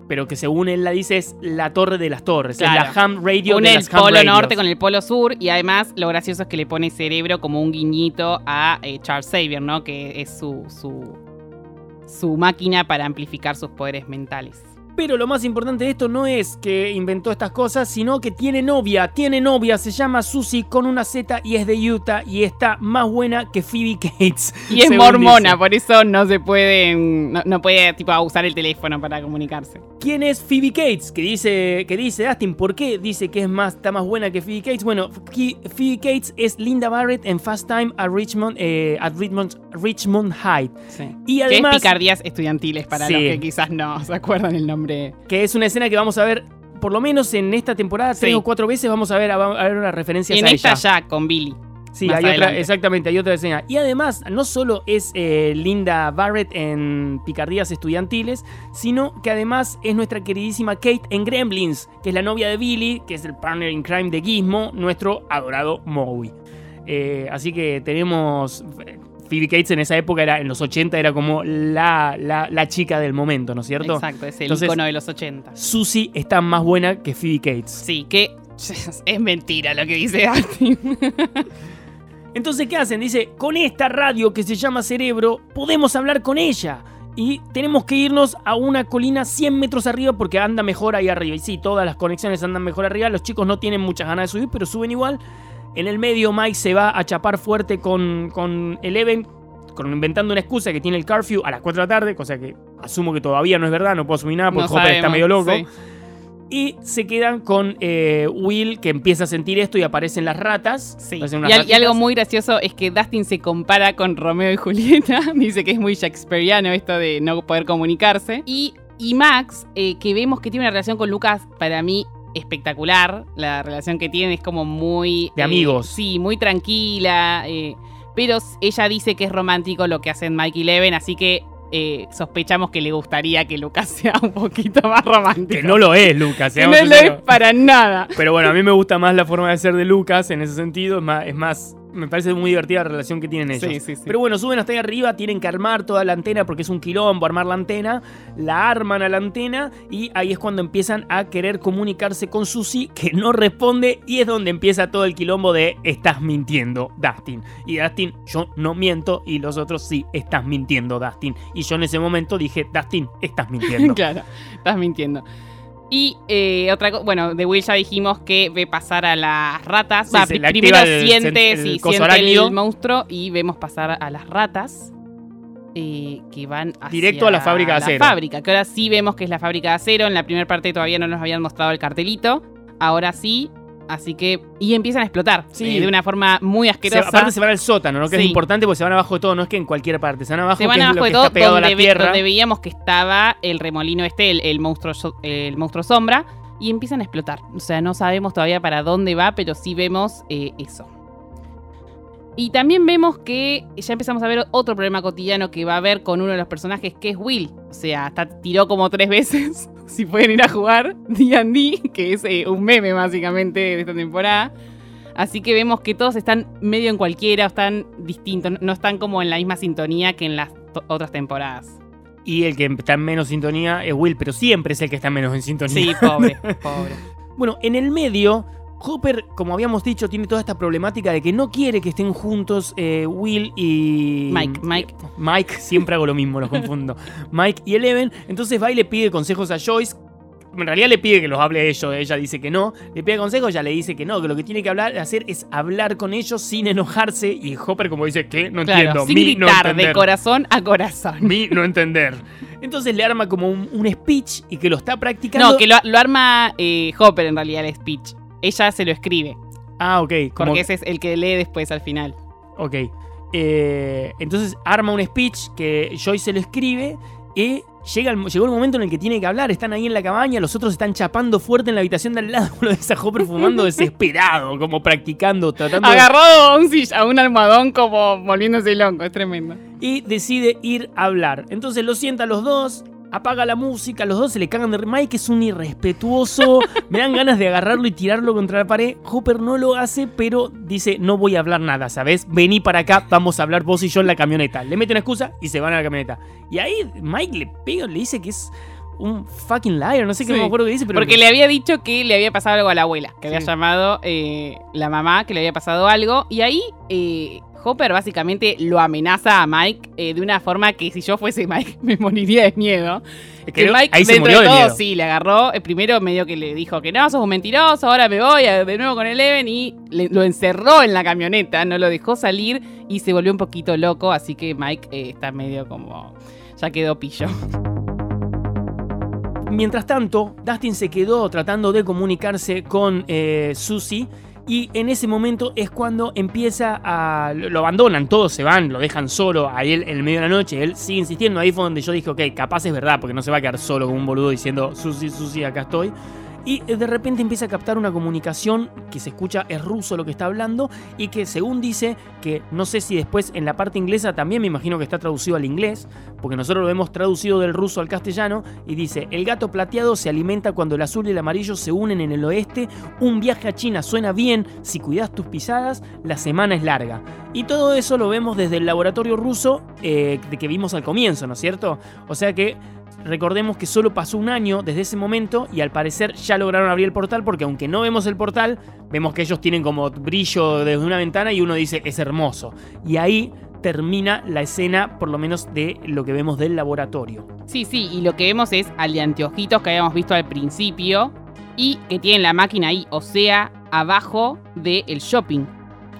pero que según él la dice es la torre de las torres, Claro. es la ham radio Une de el ham polo radios. norte con el polo sur y además lo gracioso es que le pone cerebro como un guiñito a eh, Charles Xavier, ¿no? Que es su, su, su máquina para amplificar sus poderes mentales. Pero lo más importante de esto no es que inventó estas cosas, sino que tiene novia. Tiene novia, se llama Susie con una Z y es de Utah y está más buena que Phoebe Cates. (laughs) Y es mormona, dice. por eso no se puede, no, no puede tipo usar el teléfono para comunicarse. ¿Quién es Phoebe Cates? Que dice, que dice Dustin, ¿por qué dice que es más, está más buena que Phoebe Cates? Bueno, Phoebe Cates es Linda Barrett en Fast Time at Richmond, eh, at Richmond, Richmond High. Y además, que es picardías estudiantiles para Sí. los que quizás no se acuerdan el nombre. Que es una escena que vamos a ver, por lo menos en esta temporada, tres Sí. o cuatro veces vamos a ver, a, a ver unas referencias Y en a esta ella. ya con Billy. Sí, hay otra, exactamente, hay otra escena. Y además, no solo es eh, Linda Barrett en Picardías Estudiantiles, sino que además es nuestra queridísima Kate en Gremlins, que es la novia de Billy, que es el partner in crime de Gizmo, nuestro adorado Moe. Eh, así que tenemos. Phoebe Cates en esa época, era, en los 80, era como la, la, la chica del momento, ¿no es cierto? Exacto, es el Entonces- icono de los 80. Susie está más buena que Phoebe Cates. Sí, que (laughs) es mentira lo que dice Dustin. (laughs) Entonces, ¿qué hacen? Dice, con esta radio que se llama Cerebro, podemos hablar con ella. Y tenemos que irnos a una colina 100 metros arriba porque anda mejor ahí arriba. Y sí, todas las conexiones andan mejor arriba. Los chicos no tienen muchas ganas de subir, pero suben igual. En el medio, Mike se va a chapar fuerte con, con Eleven, con, inventando una excusa que tiene el curfew a las 4 de la tarde, cosa que asumo que todavía no es verdad, no puedo asumir nada porque No está medio loco. sí. Y se quedan con eh, Will, que empieza a sentir esto y aparecen las ratas. Sí. Aparecen Y, algo muy gracioso es que Dustin se compara con Romeo y Julieta. (laughs) Dice que es muy shakespeariano esto de no poder comunicarse. Y, y Max, eh, que vemos que tiene una relación con Lucas, para mí espectacular. La relación que tienen es como muy... De eh, amigos. sí, muy tranquila. eh, pero ella dice que es romántico lo que hacen Mike y Leven, así que eh, sospechamos que le gustaría que Lucas (laughs) sea un poquito más romántico. Que no lo es, Lucas. No lo es para nada. Pero bueno, a mí me gusta más la forma de ser de Lucas en ese sentido. Es más, es más me parece muy divertida la relación que tienen ellos. Sí, sí, sí. Pero bueno, suben hasta ahí arriba, tienen que armar toda la antena porque es un quilombo armar la antena. La arman a la antena y ahí es cuando empiezan a querer comunicarse con Susie, que no responde y es donde empieza todo el quilombo de estás mintiendo, Dustin. Y Dustin, yo no miento y los otros sí, estás mintiendo, Dustin. Y yo en ese momento dije, Dustin, estás mintiendo. (laughs) claro, estás mintiendo. Y eh, otra cosa, bueno, de Will ya dijimos que ve pasar a las ratas. Sí, Va, primero activa el siente, el sí, siente el monstruo y vemos pasar a las ratas. eh, que van hacia Directo a la fábrica de acero. La fábrica, que ahora sí vemos que es la fábrica de acero. En la primera parte todavía no nos habían mostrado el cartelito. Ahora sí. Así que. Y empiezan a explotar. Sí. eh, de una forma muy Se- asquerosa. aparte se van al sótano, ¿no? Que es importante porque se van abajo de todo, no es que en cualquier parte, se van abajo, Se van que es abajo lo de que todo, está pegado a donde, la ve- tierra. donde veíamos que estaba el remolino este, el, el monstruo, el monstruo sombra, y empiezan a explotar. O sea, no sabemos todavía para dónde va, pero sí vemos eh, eso. Y también vemos que ya empezamos a ver otro problema cotidiano que va a haber con uno de los personajes, que es Will. O sea, hasta tiró como tres veces, si pueden ir a jugar, D&D, que es eh, un meme básicamente de esta temporada. Así que vemos que todos están medio en cualquiera, o están distintos, no están como en la misma sintonía que en las otras temporadas. Y el que está en menos sintonía es Will, pero siempre es el que está menos en sintonía. Sí, pobre, (laughs) pobre. Bueno, en el medio, Hopper, como habíamos dicho, tiene toda esta problemática de que no quiere que estén juntos eh, Will y. Mike, Mike. Mike, siempre hago lo mismo, los confundo. Mike y Eleven. Entonces va y le pide consejos a Joyce. En realidad le pide que los hable ellos, ella dice que no. Le pide consejos, ella le dice que no, que lo que tiene que hablar, hacer es hablar con ellos sin enojarse. Y Hopper, como dice, ¿qué? No Claro, entiendo. sin Mi no gritar de entender. corazón a corazón. Mi no entender. Entonces le arma como un, un speech y que lo está practicando. No, que lo, lo arma eh, Hopper en realidad el speech. Ella se lo escribe, Ah, ok. Como porque ese es el que lee después al final. Ok. Eh, entonces arma un speech que Joyce se lo escribe y llega el, llegó el momento en el que tiene que hablar. Están ahí en la cabaña, los otros están chapando fuerte en la habitación de al lado. (laughs) Ves a Hopper fumando desesperado, como practicando, tratando de- Agarrado a un, a un almohadón como volviéndose loco, es tremendo. Y decide ir a hablar. Entonces lo sienta a los dos. Apaga la música, los dos se le cagan de... Mike es un irrespetuoso, (laughs) me dan ganas de agarrarlo y tirarlo contra la pared. Hopper no lo hace, pero dice, no voy a hablar nada, ¿sabes? Vení para acá, vamos a hablar vos y yo en la camioneta. Le mete una excusa y se van a la camioneta. Y ahí Mike le pega, le dice que es un fucking liar, no sé qué Sí, no me acuerdo qué dice, pero... Porque le había dicho que le había pasado algo a la abuela, que había llamado eh, la mamá, que le había pasado algo. Y ahí eh, Hopper básicamente lo amenaza a Mike eh, de una forma que si yo fuese Mike (laughs) me moriría de miedo. Es Que Mike, ahí se murió de todo, miedo. sí, le agarró. eh, primero medio que le dijo que no, sos un mentiroso, ahora me voy a- de nuevo con Eleven y le- lo encerró en la camioneta, no lo dejó salir y se volvió un poquito loco, así que Mike eh, está medio como... ya quedó pillo. Mientras tanto, Dustin se quedó tratando de comunicarse con Susie. Y en ese momento es cuando empieza a. Lo abandonan, todos se van, lo dejan solo a él en el medio de la noche. Él sigue insistiendo. Ahí fue donde yo dije, ok, capaz es verdad, porque no se va a quedar solo como un boludo diciendo, Susie, Susie, acá estoy. Y eh, de repente empieza a captar una comunicación que se escucha, es ruso lo que está hablando, y que según dice, que no sé si después en la parte inglesa también me imagino que está traducido al inglés, porque nosotros lo hemos traducido del ruso al castellano, y dice, el gato plateado se alimenta cuando el azul y el amarillo se unen en el oeste, un viaje a China suena bien, si cuidas tus pisadas, la semana es larga. Y todo eso lo vemos desde el laboratorio ruso eh, que vimos al comienzo, ¿no es cierto? O sea que recordemos que solo pasó un año desde ese momento y al parecer ya lograron abrir el portal porque aunque no vemos el portal, vemos que ellos tienen como brillo desde una ventana y uno dice es hermoso. Y ahí termina la escena, por lo menos de lo que vemos del laboratorio. Sí, sí, y lo que vemos es al de anteojitos que habíamos visto al principio y que tienen la máquina ahí, o sea, abajo del shopping.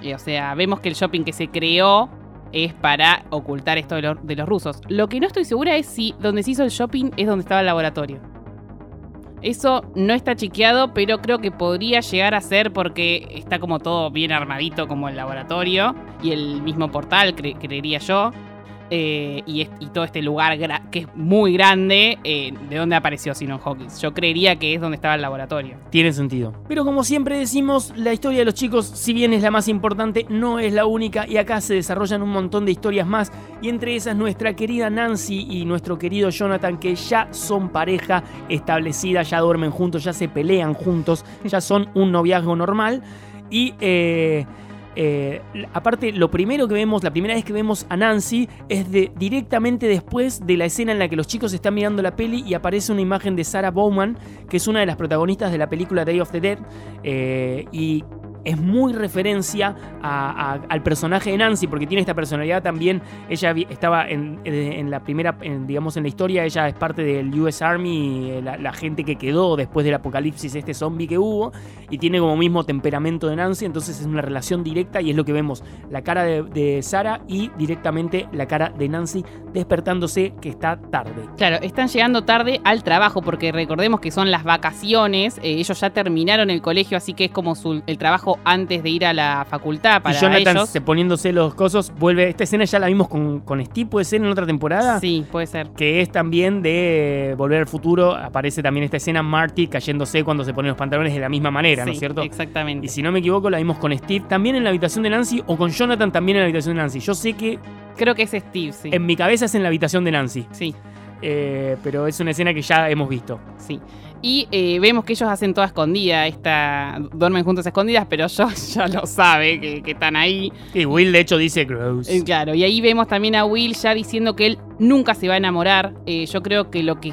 Eh, o sea, vemos que el shopping que se creó es para ocultar esto de, lo- de los rusos. Lo que no estoy segura es si donde se hizo el shopping es donde estaba el laboratorio. Eso no está chequeado, pero creo que podría llegar a ser porque está como todo bien armadito como el laboratorio y el mismo portal, cre- creería yo. Eh, y, es- y todo este lugar que es muy grande, eh, ¿de dónde apareció Sinon Hawkins? Yo creería que es donde estaba el laboratorio. Tiene sentido. Pero como siempre decimos, la historia de los chicos, si bien es la más importante, no es la única y acá se desarrollan un montón de historias más y entre esas nuestra querida Nancy y nuestro querido Jonathan que ya son pareja establecida, ya duermen juntos, ya se pelean juntos, ya son un noviazgo normal y... eh, eh, aparte, lo primero que vemos, la primera vez que vemos a Nancy es de directamente después de la escena en la que los chicos están mirando la peli y aparece una imagen de Sarah Bowman, que es una de las protagonistas de la película Day of the Dead, eh, y es muy referencia al personaje de Nancy, porque tiene esta personalidad también. Ella estaba en, la primera, digamos, en la historia, ella es parte del US Army, eh, la, gente que quedó después del apocalipsis, este zombie que hubo, y tiene como mismo temperamento de Nancy, entonces es una relación directa y es lo que vemos, la cara de, Sarah y directamente la cara de Nancy despertándose que está tarde. Claro, están llegando tarde al trabajo porque recordemos que son las vacaciones, eh, ellos ya terminaron el colegio, así que es como su- el trabajo antes de ir a la facultad para y Jonathan ellos. se poniéndose los cosos, vuelve, esta escena ya la vimos con, con Steve, puede ser en otra temporada. Sí, puede ser. que es también de Volver al Futuro. Aparece también esta escena Marty cayéndose cuando se pone los pantalones de la misma manera, ¿no es cierto? Exactamente. Y si no me equivoco, la vimos con Steve también en la habitación de Nancy o con Jonathan también en la habitación de Nancy. Yo sé que Creo que es Steve, sí. en mi cabeza es en la habitación de Nancy, Sí, eh, pero es una escena que ya hemos visto. sí. Y eh, vemos que ellos hacen toda escondida, esta, duermen juntos a escondidas, pero yo (laughs) ya lo sabe que, que están ahí. Y Will de hecho dice gross. Eh, claro, y ahí vemos también a Will ya diciendo que él nunca se va a enamorar. Eh, yo creo que lo que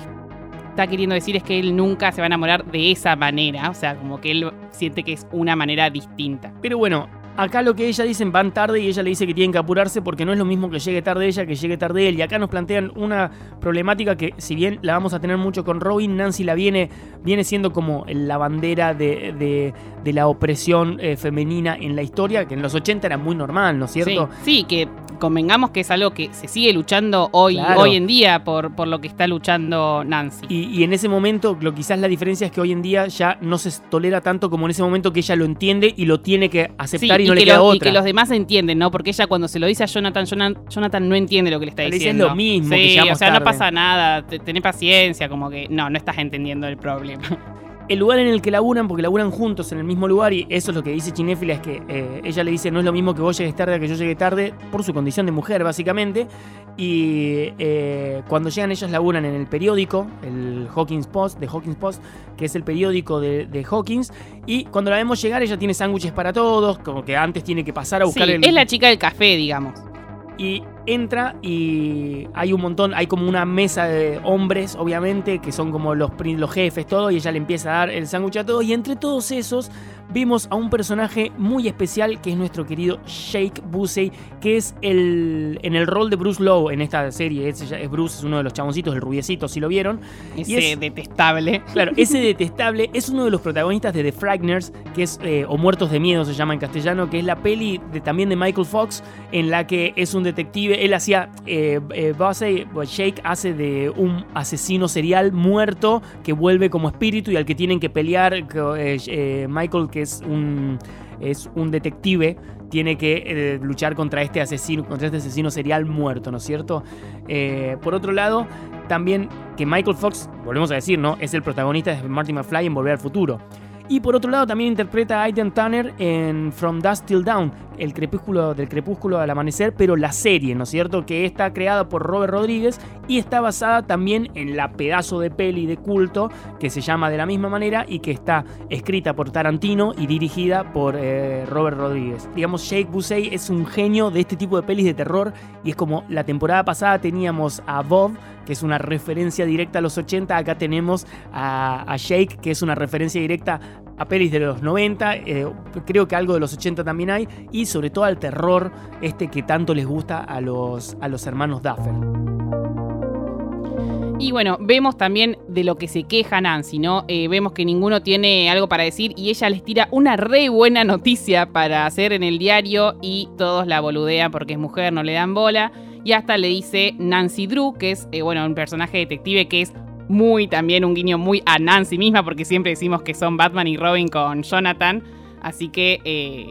está queriendo decir es que él nunca se va a enamorar de esa manera. O sea, como que él siente que es una manera distinta. Pero bueno, acá lo que ella dicen van tarde y ella le dice que tienen que apurarse porque no es lo mismo que llegue tarde ella que llegue tarde él. Y acá nos plantean una problemática que si bien la vamos a tener mucho con Robin, Nancy la viene, viene siendo como la bandera de, de- de la opresión eh, femenina en la historia, que en los 80 era muy normal, ¿no es cierto? Sí, sí, que convengamos que es algo que se sigue luchando hoy, Claro. hoy en día por, por lo que está luchando Nancy. Y, y en ese momento, lo quizás la diferencia es que hoy en día ya no se tolera tanto como en ese momento que ella lo entiende y lo tiene que Sí, aceptar y y, no le que queda los, y otra. que los demás entienden, ¿no? Porque ella cuando se lo dice a Jonathan, Jonathan, Jonathan no entiende lo que le está Le diciendo. "Es lo mismo, Sí, que o sea, no tarde". pasa nada, te- tené paciencia, como que no, no estás entendiendo el problema. El lugar en el que laburan, porque laburan juntos en el mismo lugar, y eso es lo que dice Chinéfila, es que eh, ella le dice no es lo mismo que vos llegues tarde a que yo llegue tarde, por su condición de mujer, básicamente. Y eh, cuando llegan ellas laburan en el periódico, el Hawkins Post, de Hawkins Post, que es el periódico de, de Hawkins. Y cuando la vemos llegar, ella tiene sándwiches para todos, como que antes tiene que pasar a Sí, buscar el. es la chica del café, digamos. Y entra y hay un montón, hay como una mesa de hombres, obviamente, que son como los, los jefes, todo, y ella le empieza a dar el sándwich a todos. Y entre todos esos vimos a un personaje muy especial que es nuestro querido Shake Busey, que es el en el rol de Bruce Lowe en esta serie. Es, es Bruce, es uno de los chaboncitos, el rubiecito, si lo vieron. Ese es- detestable. Claro, (laughs) ese detestable es uno de los protagonistas de The Frighteners, que es, eh, o Muertos de Miedo se llama en castellano, que es la peli de, también de Michael Fox, en la que es un detective, él hacía, eh, eh, pues Shake hace de un asesino serial muerto que vuelve como espíritu y al que tienen que pelear, eh, eh, Michael que es un, es un detective, tiene que eh, luchar contra este asesino, contra este asesino serial muerto, ¿no es cierto? Eh, por otro lado, también que Michael Fox, volvemos a decir, ¿no? Es el protagonista de Marty McFly en Volver al Futuro. Y por otro lado también interpreta a Aidan Tanner en From Dusk Till Dawn, el crepúsculo del crepúsculo al amanecer, pero la serie, ¿no es cierto? Que está creada por Robert Rodríguez y está basada también en la pedazo de peli de culto que se llama de la misma manera y que está escrita por Tarantino y dirigida por eh, Robert Rodríguez. Digamos, Jake Busey es un genio de este tipo de pelis de terror y es como la temporada pasada teníamos a Bob, que es una referencia directa a los 80, acá tenemos a, Jake, que es una referencia directa a pelis de los 90, eh, creo que algo de los 80 también hay, y sobre todo al terror este que tanto les gusta a los, a los hermanos Duffer. Y bueno, vemos también de lo que se queja Nancy, ¿no? Eh, vemos que ninguno tiene algo para decir y ella les tira una re buena noticia para hacer en el diario y todos la boludean porque es mujer, no le dan bola. Y hasta le dice Nancy Drew, que es, eh, bueno, un personaje detective que es muy también un guiño muy a Nancy misma, porque siempre decimos que son Batman y Robin con Jonathan. Así que eh,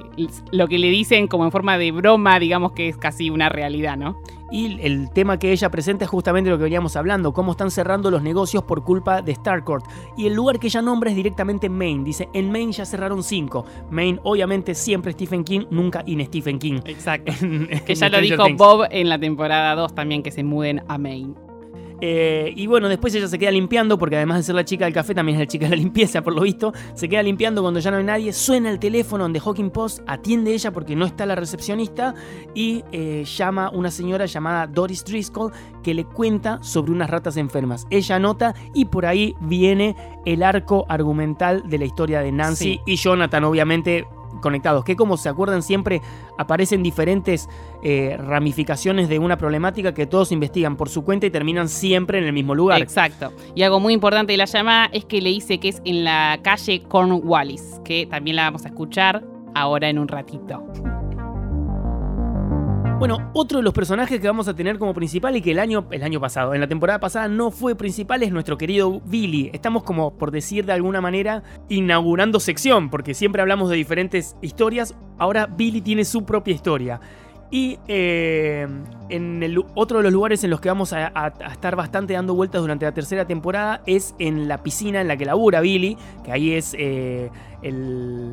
lo que le dicen como en forma de broma, digamos que es casi una realidad, ¿no? Y el tema que ella presenta es justamente lo que veníamos hablando, cómo están cerrando los negocios por culpa de Starcourt. Y el lugar que ella nombra es directamente Maine. Dice, en Maine ya cerraron cinco. Maine, obviamente, siempre Stephen King, nunca in Stephen King. Exacto. (laughs) En- Que en ya lo dijo Things. Bob en la temporada 2 también, que se muden a Maine. Eh, y bueno, después ella se queda limpiando, porque además de ser la chica del café, también es la chica de la limpieza, por lo visto. Se queda limpiando cuando ya no hay nadie. Suena el teléfono donde Hawking Post atiende ella porque no está la recepcionista. Y eh, llama una señora llamada Doris Driscoll que le cuenta sobre unas ratas enfermas. Ella anota y por ahí viene el arco argumental de la historia de Nancy Sí. y Jonathan, obviamente conectados, que como se acuerdan siempre aparecen diferentes eh, ramificaciones de una problemática que todos investigan por su cuenta y terminan siempre en el mismo lugar. Exacto. Y algo muy importante de la llamada es que le dice que es en la calle Cornwallis, que también la vamos a escuchar ahora en un ratito. Bueno, otro de los personajes que vamos a tener como principal y que el año, el año pasado, en la temporada pasada no fue principal es nuestro querido Billy. Estamos como, por decir de alguna manera, inaugurando sección, porque siempre hablamos de diferentes historias. Ahora Billy tiene su propia historia. Y eh, en otro de los lugares en los que vamos a estar bastante dando vueltas durante la tercera temporada es en la piscina en la que labura Billy, que ahí es eh, el,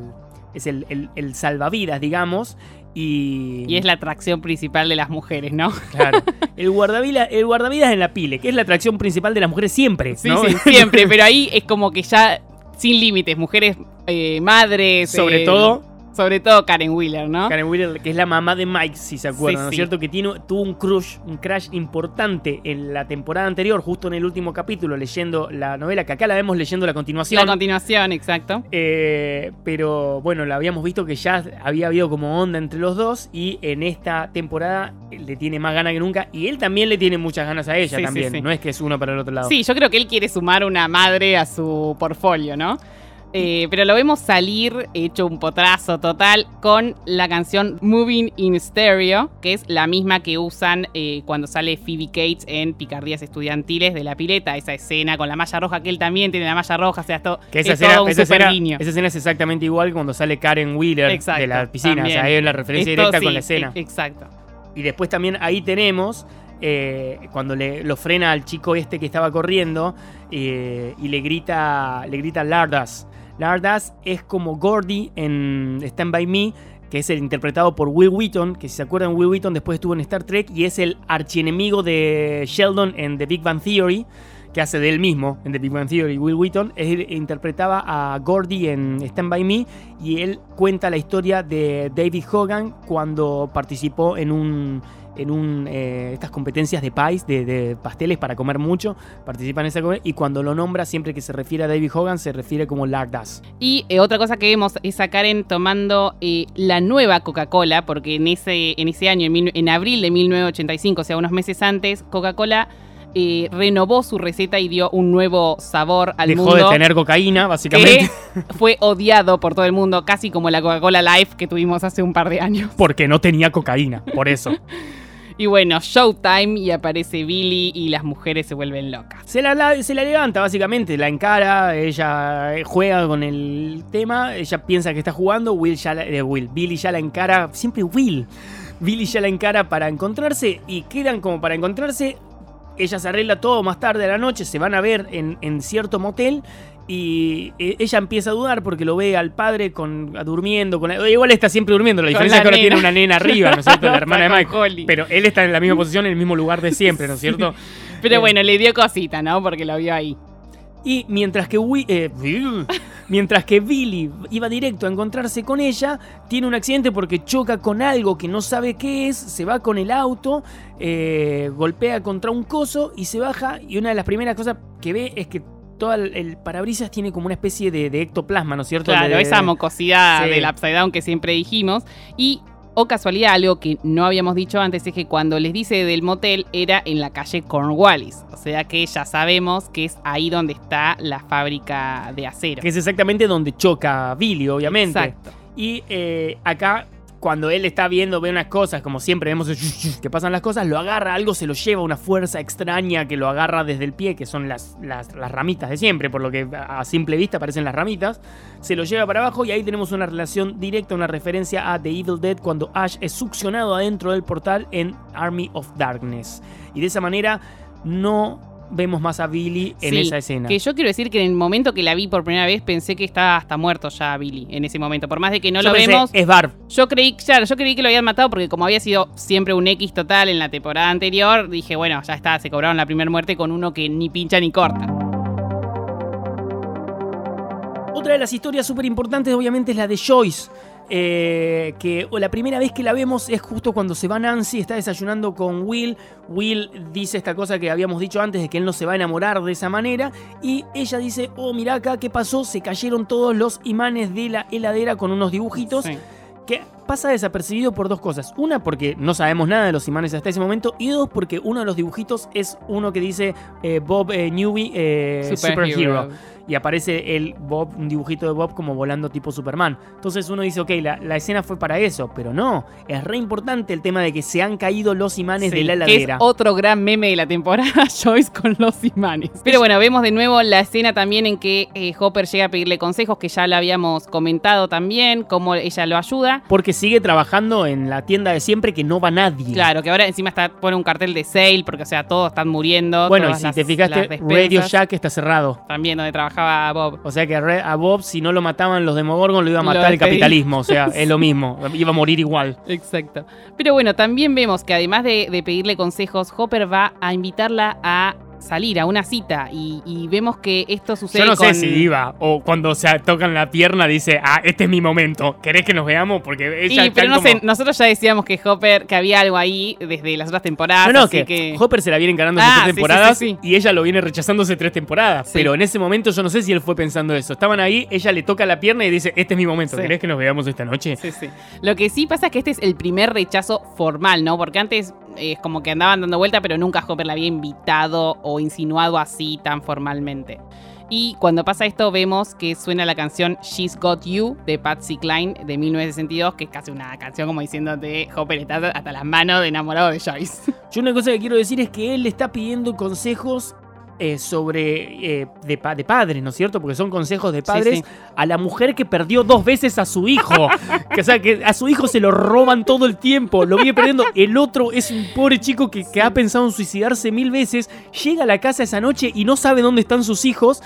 es el, el- el salvavidas, digamos. Y, Y es la atracción principal de las mujeres, ¿no? Claro. (laughs) El guardavidas, el guardavidas en la pile, que es la atracción principal de las mujeres siempre. Sí, ¿no? sí, (laughs) siempre, pero ahí es como que ya sin límites, mujeres eh, madres. Sobre eh, todo Sobre todo Karen Wheeler, ¿no? Karen Wheeler, que es la mamá de Mike, si se acuerdan, Sí, ¿no es sí. cierto? Que tiene, tuvo un crush, un crash importante en la temporada anterior, justo en el último capítulo, leyendo la novela, que acá la vemos leyendo la continuación. La continuación, exacto. Eh, pero bueno, la habíamos visto que ya había habido como onda entre los dos y en esta temporada le tiene más ganas que nunca y él también le tiene muchas ganas a ella Sí, también. No es que es uno para el otro lado. Sí, yo creo que él quiere sumar una madre a su portfolio, ¿no? Eh, pero lo vemos salir hecho un potrazo total con la canción Moving in Stereo, que es la misma que usan eh, cuando sale Phoebe Cates en Picardías Estudiantiles de la pileta, esa escena con la malla roja, que él también tiene la malla roja, o sea, esto Que esa es escena, todo un esa, super escena, guiño. esa escena es exactamente igual que cuando sale Karen Wheeler Exacto, de la piscina. también. O sea, ahí es la referencia Esto directa con la escena. e- Exacto. Y después también ahí tenemos eh, cuando le, lo frena al chico este que estaba corriendo eh, y le grita, le grita Lardas. Lardas es como Gordy en Stand By Me, que es el interpretado por Will Wheaton, que si se acuerdan Will Wheaton después estuvo en Star Trek y es el archienemigo de Sheldon en The Big Bang Theory. que hace de él mismo en The Big Bang Theory, Will Wheaton, interpretaba a Gordy en Stand By Me y él cuenta la historia de David Hogan cuando participó en un en un, eh, estas competencias de pies, de, de pasteles para comer mucho, participa en esa y cuando lo nombra, siempre que se refiere a David Hogan, se refiere como Lardas. Y eh, otra cosa que vemos es a Karen tomando eh, la nueva Coca-Cola, porque en ese, en ese año, en, mil- en abril de 1985, o sea, unos meses antes, Coca-Cola eh, renovó su receta y dio un nuevo sabor al Dejó mundo. de tener cocaína, básicamente, que fue odiado por todo el mundo, casi como la Coca-Cola Life que tuvimos hace un par de años. porque no tenía cocaína, por eso. (laughs) Y bueno, Showtime y aparece Billy y las mujeres se vuelven locas. Se la, se la levanta, básicamente, la encara, ella eh, juega con el tema, ella piensa que está jugando, Will ya eh, Will, Billy ya la encara, siempre Will. Billy ya la encara para encontrarse y quedan como para encontrarse. Ella se arregla todo más tarde a la noche, se van a ver en, en cierto motel y eh, ella empieza a dudar porque lo ve al padre con, durmiendo. Con, igual está siempre durmiendo, la diferencia es que ahora nena. tiene una nena arriba, ¿no es cierto? La hermana de Mike. Holly. Pero él está en la misma posición, en el mismo lugar de siempre, ¿no es cierto? Pero Eh, bueno, le dio cosita, ¿no? Porque lo vio ahí. Y mientras que, Wi- eh, (laughs) mientras que Billy iba directo a encontrarse con ella, tiene un accidente porque choca con algo que no sabe qué es, se va con el auto, eh, golpea contra un coso y se baja. Y una de las primeras cosas que ve es que todo el, el parabrisas tiene como una especie de, de ectoplasma, ¿no es cierto? Claro, De- esa mocosidad Sí. del Upside Down que siempre dijimos. Y, o casualidad, algo que no habíamos dicho antes es que cuando les dice del motel era en la calle Cornwallis. O sea que ya sabemos que es ahí donde está la fábrica de acero. Que es exactamente donde choca Billy, obviamente. Exacto. Y eh, acá, cuando él está viendo, ve unas cosas, como siempre vemos que pasan las cosas, lo agarra, algo se lo lleva, una fuerza extraña que lo agarra desde el pie, que son las, las, las ramitas de siempre, por lo que a simple vista parecen las ramitas. Se lo lleva para abajo y ahí tenemos una relación directa, una referencia a The Evil Dead cuando Ash es succionado adentro del portal en Army of Darkness. Y de esa manera no vemos más a Billy en Sí, esa escena. Que yo quiero decir que en el momento que la vi por primera vez pensé que estaba hasta muerto ya Billy en ese momento. Por más de que no Yo lo pensé, vemos, Es Barb. yo creí, claro, yo creí que lo habían matado porque como había sido siempre un X total en la temporada anterior, dije, bueno, ya está, se cobraron la primera muerte con uno que ni pincha ni corta. Otra de las historias súper importantes, obviamente, es la de Joyce. Eh, que o la primera vez que la vemos es justo cuando se va Nancy, está desayunando con Will. Will dice esta cosa que habíamos dicho antes de que él no se va a enamorar de esa manera. Y ella dice: Oh, mira acá, ¿qué pasó? Se cayeron todos los imanes de la heladera con unos dibujitos. Sí. Que pasa desapercibido por dos cosas. Una, porque no sabemos nada de los imanes hasta ese momento. Y dos, porque uno de los dibujitos es uno que dice eh, Bob eh, Newby, eh, Superhero. Y aparece el Bob, un dibujito de Bob como volando tipo Superman. Entonces uno dice, ok, la, la escena fue para eso. Pero no, es re importante el tema de que se han caído los imanes Sí, de la que heladera. es otro gran meme de la temporada, (laughs) Joyce con los imanes. Pero bueno, vemos de nuevo la escena también en que eh, Hopper llega a pedirle consejos, que ya lo habíamos comentado también, cómo ella lo ayuda. Porque sigue trabajando en la tienda de siempre que no va nadie. Claro, que ahora encima está pone un cartel de sale, porque o sea, todos están muriendo. Bueno, y si las- te fijaste. Radio Shack está cerrado. También donde trabajaba Bob. O sea que a Bob, si no lo mataban los Demogorgon, lo iba a Lo matar el capitalismo. O sea, (laughs) es lo mismo. Iba a morir igual. Exacto. Pero bueno, también vemos que además de, de pedirle consejos, Hopper va a invitarla a salir a una cita y, y vemos que esto sucede Yo no sé si iba o cuando se tocan la pierna dice, ah, este es mi momento. ¿Querés que nos veamos? Porque Sí, ella pero no sé, nosotros ya decíamos que Hopper, que había algo ahí desde las otras temporadas. No, no, así que, Hopper se la viene encarando Ah, tres sí, sí, temporadas sí, sí. y ella lo viene rechazando hace tres temporadas. Sí. Pero en ese momento yo no sé si él fue pensando eso. Estaban ahí, ella le toca la pierna y dice, este es mi momento. Sí. ¿Querés que nos veamos esta noche? Sí, sí. Lo que sí pasa es que este es el primer rechazo formal, ¿no? Porque antes es como que andaban dando vuelta, pero nunca Hopper la había invitado o insinuado así tan formalmente. Y cuando pasa esto vemos que suena la canción She's Got You de Patsy Cline de 1962, que es casi una canción como diciéndote Hopper está hasta las manos de enamorado de Joyce. Yo una cosa que quiero decir es que él le está pidiendo consejos eh, sobre eh, de, de padres, ¿no es cierto? Porque son consejos de padres sí. a la mujer que perdió dos veces a su hijo. (laughs) que, o sea, que a su hijo se lo roban todo el tiempo, lo viene perdiendo. El otro es un pobre chico que, que ha pensado en suicidarse mil veces, llega a la casa esa noche y no sabe dónde están sus hijos.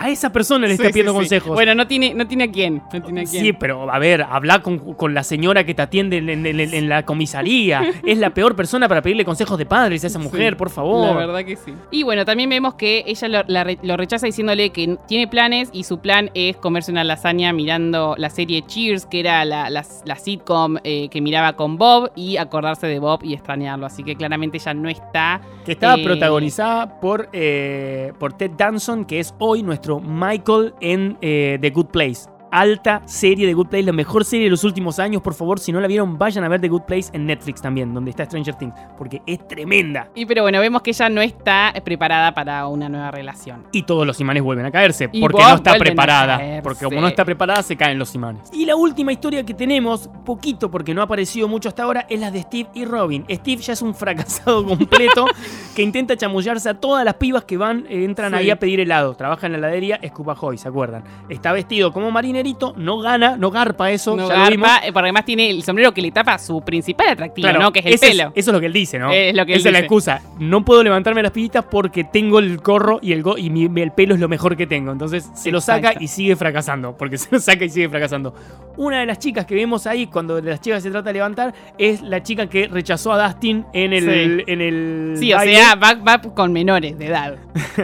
A esa persona le Sí, está pidiendo sí. consejos. Bueno, no tiene, no tiene a quién. No tiene a quién. Sí, pero a ver, habla con, con la señora que te atiende en, en- en- en la comisaría. (laughs) es la peor persona para pedirle consejos de padres a esa mujer, por favor. La verdad que sí. Y bueno, también vemos que ella lo, la re- lo rechaza diciéndole que tiene planes y su plan es comerse una lasaña mirando la serie Cheers, que era la, la- la sitcom eh, que miraba con Bob, y acordarse de Bob y extrañarlo. Así que claramente ella no está. Que estaba Eh, protagonizada por, eh, por Ted Danson, que es hoy nuestro Michael en eh, The Good Place. Alta serie de Good Place, la mejor serie de los últimos años. Por favor, si no la vieron, vayan a ver The Good Place en Netflix también, donde está Stranger Things, porque es tremenda. Y pero bueno, vemos que ella no está preparada para una nueva relación. Y todos los imanes vuelven a caerse, Y porque no está preparada. Porque como no está preparada, se caen los imanes. Y la última historia que tenemos, poquito porque no ha aparecido mucho hasta ahora, es la de Steve y Robin. Steve ya es un fracasado (laughs) completo que intenta chamullarse a todas las pibas que van, eh, entran Sí. ahí a pedir helado. Trabaja en la heladería Escupajoy, ¿se acuerdan? Está vestido como no gana, no garpa eso, No ya lo vimos. garpa, eh, porque además tiene el sombrero que le tapa su principal atractivo, Claro, ¿no? Que es el pelo. eso es lo que él dice, ¿no? Es lo que él Esa es la excusa. No puedo levantarme las pibitas porque tengo el corro y el, go- y mi- el pelo es lo mejor que tengo. Entonces se lo saca y sigue fracasando. Porque (laughs) se lo saca y sigue fracasando. Una de las chicas que vemos ahí, cuando de las chicas se trata de levantar, es la chica que rechazó a Dustin en el. Sí. En el Sí, o baile. sea, va, va con menores de edad. (laughs)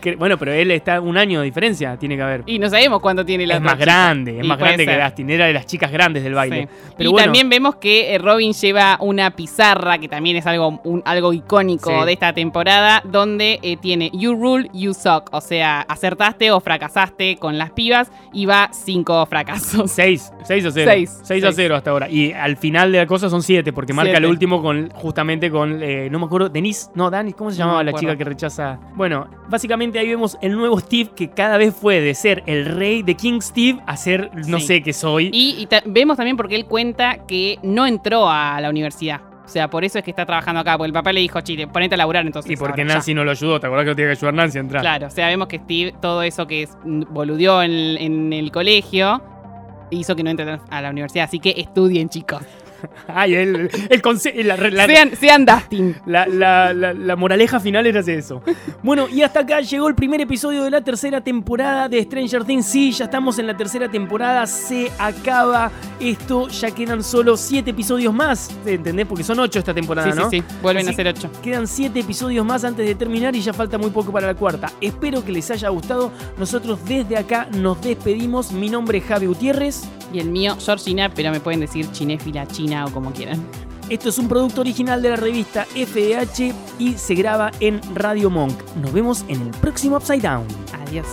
Que- bueno, pero él está un año de diferencia, tiene que haber. Y no sabemos cuánto tiene la es más chica. Grande, es Y más grande que. Dustin. Era de las chicas grandes del baile. Sí. Pero y bueno, también vemos que eh, Robin lleva una pizarra, que también es algo, un- algo icónico Sí. de esta temporada, donde eh, tiene You Rule, You Suck. O sea, acertaste o fracasaste con las pibas y va cinco fracasos. 6, 6 a 0. Seis, 6 a seis. 0 hasta ahora. Y al final de la cosa son 7, porque marca Siete. el último con justamente con, eh, no me acuerdo, Denise, no, Dani, ¿cómo se No llamaba la chica que rechaza? Bueno, básicamente ahí vemos el nuevo Steve que cada vez fue de ser el rey de King Steve a ser no Sí. sé qué soy. Y, y ta- vemos también porque él cuenta que no entró a la universidad. O sea, por eso es que está trabajando acá, porque el papá le dijo, chile, ponete a laburar entonces. Y porque ahora, ya". Nancy no lo ayudó, ¿te acordás que lo tenía que ayudar Nancy a entrar? Claro, o sea, vemos que Steve, todo eso que es, boludeó en, en el colegio, hizo que no entre a la universidad. Así que estudien, chicos. (laughs) Ay, el, el conse- la, la- sean, sean Dustin. La, la- moraleja final era eso. Bueno, y hasta acá llegó el primer episodio de la tercera temporada de Stranger Things. Sí, ya estamos en la tercera temporada. Se acaba esto. Ya quedan solo siete episodios más. ¿Entendés? Porque son ocho esta temporada, Sí, ¿no? sí, sí. Vuelven Así- a ser ocho. Quedan siete episodios más antes de terminar y ya falta muy poco para la cuarta. Espero que les haya gustado. Nosotros desde acá nos despedimos. Mi nombre es Javi Gutiérrez. Y el mío, Georgina, pero me pueden decir chinéfila, china o como quieran. Esto es un producto original de la revista FDH y se graba en Radio Monk. Nos vemos en el próximo Upside Down. Adiós.